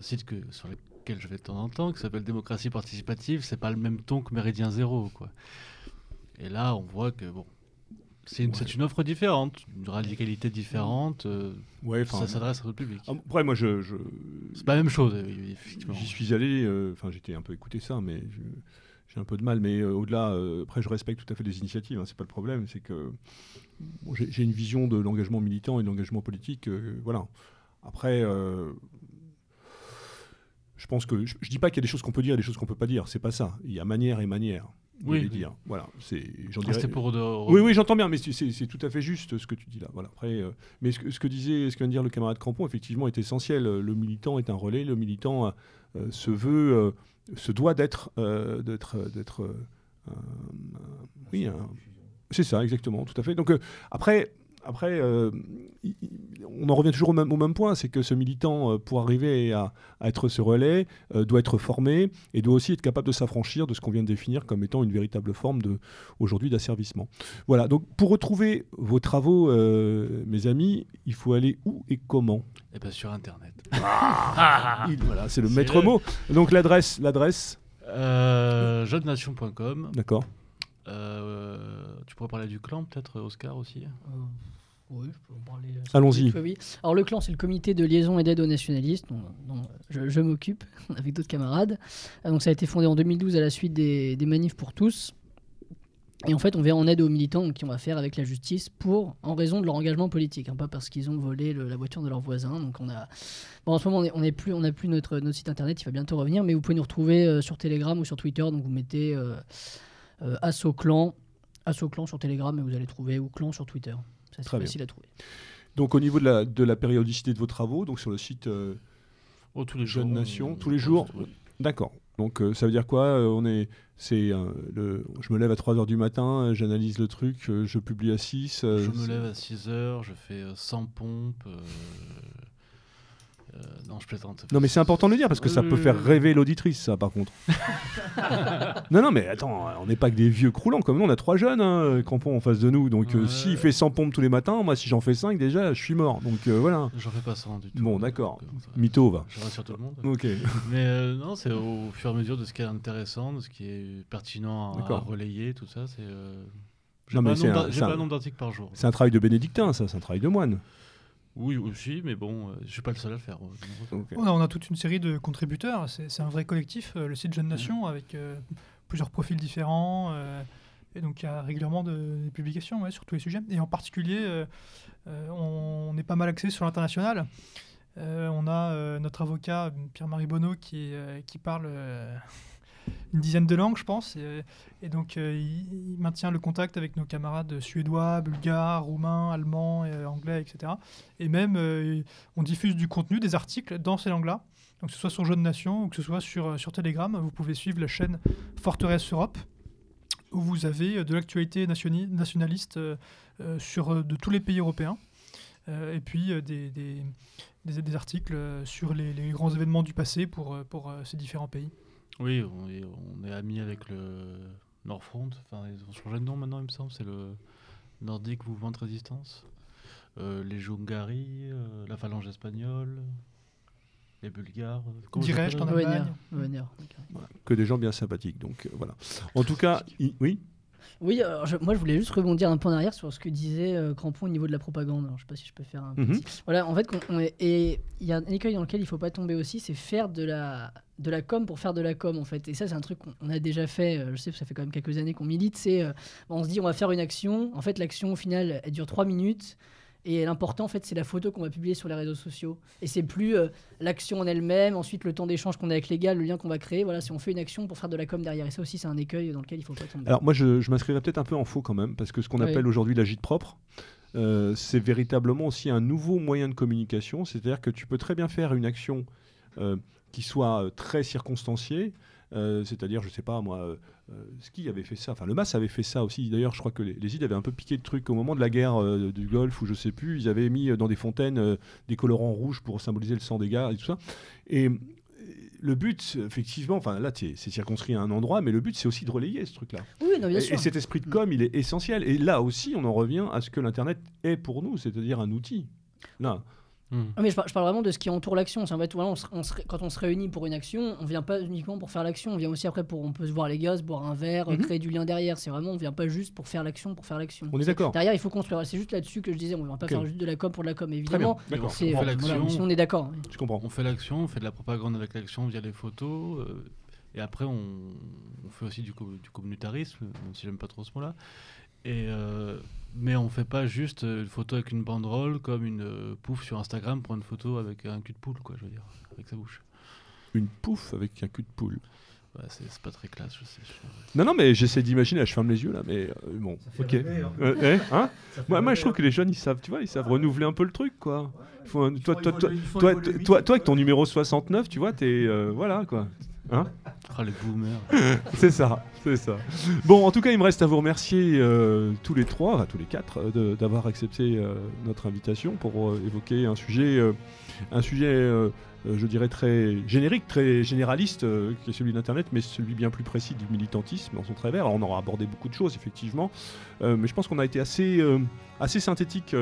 site sur lequel je vais de temps en temps, qui s'appelle Démocratie participative. C'est pas le même ton que Méridien Zéro. Quoi. Et là, on voit que, bon, c'est une, offre différente, une radicalité différente. Euh, ouais, ça s'adresse à tout public. Ah, après, moi, je. C'est pas la même chose, effectivement. J'y suis allé, euh, enfin, j'étais un peu écouté ça, mais j'ai un peu de mal. Mais euh, au-delà, après, je respecte tout à fait les initiatives, hein, c'est pas le problème. C'est que j'ai une vision de l'engagement militant et de l'engagement politique. voilà. Après. Je pense que je, je dis pas qu'il y a des choses qu'on peut dire et des choses qu'on peut pas dire. C'est pas ça. Il y a manière et manière oui, dire. Voilà, c'est. Ah, pour Oui, oui, j'entends bien, mais c'est tout à fait juste ce que tu dis là. Voilà. Après, euh, mais ce que, ce que, disait, ce que vient de dire le camarade Crampon, effectivement, est essentiel. Le militant est un relais. Le militant euh, se veut, euh, se doit d'être, d'être, d'être. oui, c'est ça, exactement, tout à fait. Donc après après, euh, on en revient toujours au même, point, c'est que ce militant, euh, pour arriver à, être ce relais, euh, doit être formé et doit aussi être capable de s'affranchir de ce qu'on vient de définir comme étant une véritable forme de, aujourd'hui d'asservissement. Voilà, donc pour retrouver vos travaux, mes amis, il faut aller où et comment? Eh bien sur Internet. Ah, voilà, c'est le maître mot. Donc l'adresse, l'adresse? Jeunenation.com. D'accord. tu pourrais parler du clan peut-être, Oscar aussi? Oui, je peux en parler. Euh, Allons-y. Alors, le clan, c'est le comité de liaison et d'aide aux nationalistes, dont, je, m'occupe avec d'autres camarades. Euh, donc, ça a été fondé en 2012 à la suite des, manifs pour tous. Et en fait, on vient en aide aux militants qui on va faire avec la justice pour, en raison de leur engagement politique, hein, pas parce qu'ils ont volé le- la voiture de leurs voisins. Donc on a, bon, en ce moment, on n'est plus, on n'a plus notre, notre site internet, il va bientôt revenir, mais vous pouvez nous retrouver euh, sur Telegram ou sur Twitter. Donc vous mettez euh, euh, Asso Clan, Asso Clan sur Telegram et vous allez trouver ou Clan sur Twitter. Ça, C'est Très bien. facile à trouver. Donc au niveau de la, de la périodicité de vos travaux, donc sur le site euh, Oh, tous les Jeune jours. Nation, on- tous les jours. D'accord. Donc euh, ça veut dire quoi Euh, On est, c'est euh, le, je me lève à 3h du matin, euh, j'analyse le truc, euh, je publie à 6. euh, Je me lève à 6 heures, je fais euh, 100 pompes. Euh, euh, non, je plaisante. Non mais c'est important de le dire parce que ça peut Euh. faire rêver l'auditrice ça par contre. non non mais attends, on n'est pas que des vieux croulants comme nous, on a trois jeunes hein, Crampon en face de nous. Donc euh, Ouais. s'il fait 100 pompes tous les matins, moi si j'en fais 5 déjà, je suis mort. Donc euh, voilà. J'en fais pas 100 du tout. Bon d'accord. Euh, Mytho va. Je rassure tout le monde. Ok. Mais euh, non, c'est au fur et à mesure de ce qui est intéressant, de ce qui est pertinent à, relayer, tout ça. C'est. euh, J'ai Non, pas, mais un nombre d'articles par jour. C'est un travail de bénédictin ça, c'est un travail de moine. Oui, aussi, mais bon, euh, je suis pas le seul à le faire. euh. On a, on a toute une série de contributeurs. C'est un vrai collectif, euh, le site Jeune Nation, avec euh, plusieurs profils différents. euh, et donc, il y a régulièrement de- des publications ouais, sur tous les sujets. Et en particulier, euh, euh, on, on est pas mal axé sur l'international. Euh, on a euh, notre avocat, Pierre-Marie Bonneau, qui, euh, qui parle euh, une dizaine de langues, je pense. Et, donc, euh, il, maintient le contact avec nos camarades suédois, bulgares, roumains, allemands, euh, anglais, etc. Et même, euh, on diffuse du contenu, des articles dans ces langues-là. Donc, que ce soit sur Jeune Nation ou que ce soit sur, sur Telegram, vous pouvez suivre la chaîne Forteresse Europe, où vous avez de l'actualité nationaliste sur, de tous les pays européens. Et puis des, des, articles sur les, les grands événements du passé pour, pour ces différents pays. Oui, on est, on est amis avec le Nordfront. Enfin, ils ont changé de nom maintenant, il me semble. C'est le Nordic Mouvement de Résistance. Euh, les Jungari, euh, la Phalange espagnole, les Bulgares. Direcht en Allemagne. Que des gens bien sympathiques. Donc euh, voilà. En tout cas, i- oui? Oui, alors, je- moi je voulais juste rebondir un peu en arrière sur ce que disait euh, Crampon au niveau de la propagande. Alors, je sais pas si je peux faire un Mhm. petit. Voilà, en fait, il y a un écueil dans lequel il faut pas tomber aussi, c'est faire de la de la com pour faire de la com en fait. Et ça, c'est un truc qu'on on a déjà fait. euh, Je sais, ça fait quand même quelques années qu'on milite. C'est euh, on se dit on va faire une action. En fait, l'action au final, elle dure trois minutes. Et l'important, en fait, c'est la photo qu'on va publier sur les réseaux sociaux. Et c'est plus euh, l'action en elle-même, ensuite le temps d'échange qu'on a avec les gars, le lien qu'on va créer. Voilà, si on fait une action pour faire de la com derrière. Et ça aussi, c'est un écueil dans lequel il faut pas tomber. Alors moi, je, je m'inscrirais peut-être un peu en faux quand même, parce que ce qu'on Oui. appelle aujourd'hui l'agite propre, euh, c'est véritablement aussi un nouveau moyen de communication. C'est-à-dire que tu peux très bien faire une action euh, qui soit très circonstanciée. Euh, c'est-à-dire, je sais pas moi, euh, euh, Ski avait fait ça, enfin le MAS avait fait ça aussi. D'ailleurs, je crois que les, les îles avaient un peu piqué le truc au moment de la guerre du Golfe, ou je sais plus, ils avaient mis dans des fontaines des colorants rouges pour symboliser le sang des gars et tout ça. Et le but, effectivement, enfin là, c'est c'est circonscrit à un endroit, mais le but, c'est aussi de relayer ce truc-là. Oui, non, bien Et, sûr. et cet esprit de com, il est essentiel. Et là aussi, on en revient à ce que l'Internet est pour nous, c'est-à-dire un outil. Là, Hmm. Ah, mais je, par- je parle vraiment de ce qui entoure l'action. C'est En fait, voilà, on se- on se ré- quand on se réunit pour une action, on vient pas uniquement pour faire l'action. On vient aussi après pour, on peut se voir les gars, se boire un verre, Mhm. créer du lien derrière. C'est vraiment, on vient pas juste pour faire l'action, pour faire l'action. on est d'accord. Derrière, il faut construire. C'est juste là-dessus que je disais, on ne va pas faire juste de la com pour de la com. Très bien. Évidemment, c'est On fait voilà, l'action. si on est d'accord. oui. Je comprends. On fait l'action, on fait de la propagande avec l'action via les photos. euh, et après, on, on fait aussi du, co- du communautarisme, même si j'aime pas trop ce mot-là. Et, euh, mais on fait pas juste euh, une photo avec une banderole comme une euh, pouffe sur Instagram pour une photo avec un cul de poule, quoi, je veux dire, avec sa bouche. Une pouffe avec un cul de poule. Ouais, c'est c'est pas très classe, je sais. je- Non, non, mais j'essaie d'imaginer, là, je ferme les yeux, là, mais euh, bon, ok. Euh, eh, hein moi, moi, je trouve que les jeunes, ils savent, tu vois, ils savent renouveler un peu le truc, quoi. Il faut un- toi, toi, toi, toi, toi, toi, toi, avec ton numéro 69, tu vois, t'es. euh, voilà, quoi. Hein Ah. C'est ça, c'est ça. Bon, en tout cas, il me reste à vous remercier euh, tous les trois, enfin tous les quatre, euh, d'avoir accepté euh, notre invitation pour évoquer un sujet, un sujet, je dirais très générique, très généraliste, qui est celui d'Internet, mais celui bien plus précis du militantisme dans son travers. Alors, on aura abordé beaucoup de choses, effectivement, mais je pense qu'on a été assez, assez synthétique.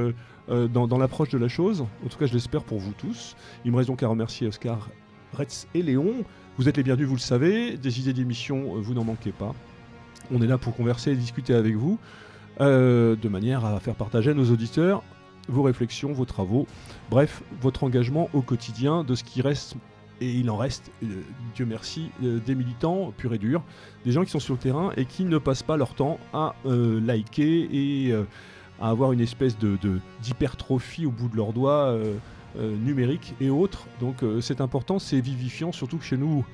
dans, dans l'approche de la chose, en tout cas je l'espère pour vous tous. Il me reste donc à remercier Oscar, Retz et Léon. Vous êtes les bienvenus, vous le savez. Des idées d'émission, euh, vous n'en manquez pas. On est là pour converser et discuter avec vous, euh, de manière à faire partager à nos auditeurs vos réflexions, vos travaux, bref, votre engagement au quotidien de ce qui reste et il en reste, euh, Dieu merci, des militants purs et durs, des gens qui sont sur le terrain et qui ne passent pas leur temps à liker et à avoir une espèce de- d'hypertrophie au bout de leurs doigts euh, numérique et autres. Donc euh, c'est important, c'est vivifiant, surtout que chez nous,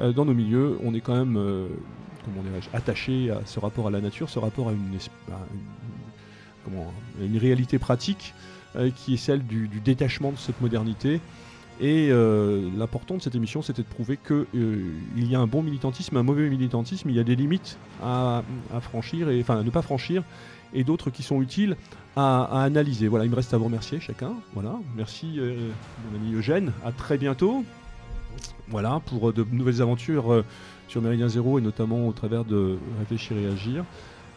euh, dans nos milieux, on est quand même, attaché à ce rapport à la nature, ce rapport à une, réalité pratique qui est celle du, détachement de cette modernité. Et l'important de cette émission, c'était de prouver qu'il y a un bon militantisme, un mauvais militantisme, il y a des limites à franchir, et, enfin à ne pas franchir, et d'autres qui sont utiles à, analyser. Voilà, il me reste à vous remercier chacun. Voilà, merci euh, mon ami Eugène, à très bientôt. Voilà, pour euh, de nouvelles aventures euh, sur Méridien Zéro et notamment au travers de Réfléchir et Agir.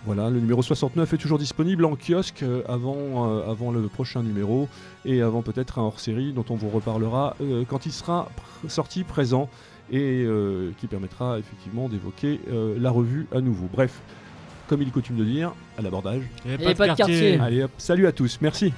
Voilà, le numéro 69 est toujours disponible en kiosque avant, avant le prochain numéro et avant peut-être un hors-série dont on vous reparlera quand il sera sorti, présent et qui permettra effectivement d'évoquer la revue à nouveau. Bref, comme il est coutume de dire, à l'abordage. Il y avait Et pas de quartier. Allez hop, salut à tous, merci.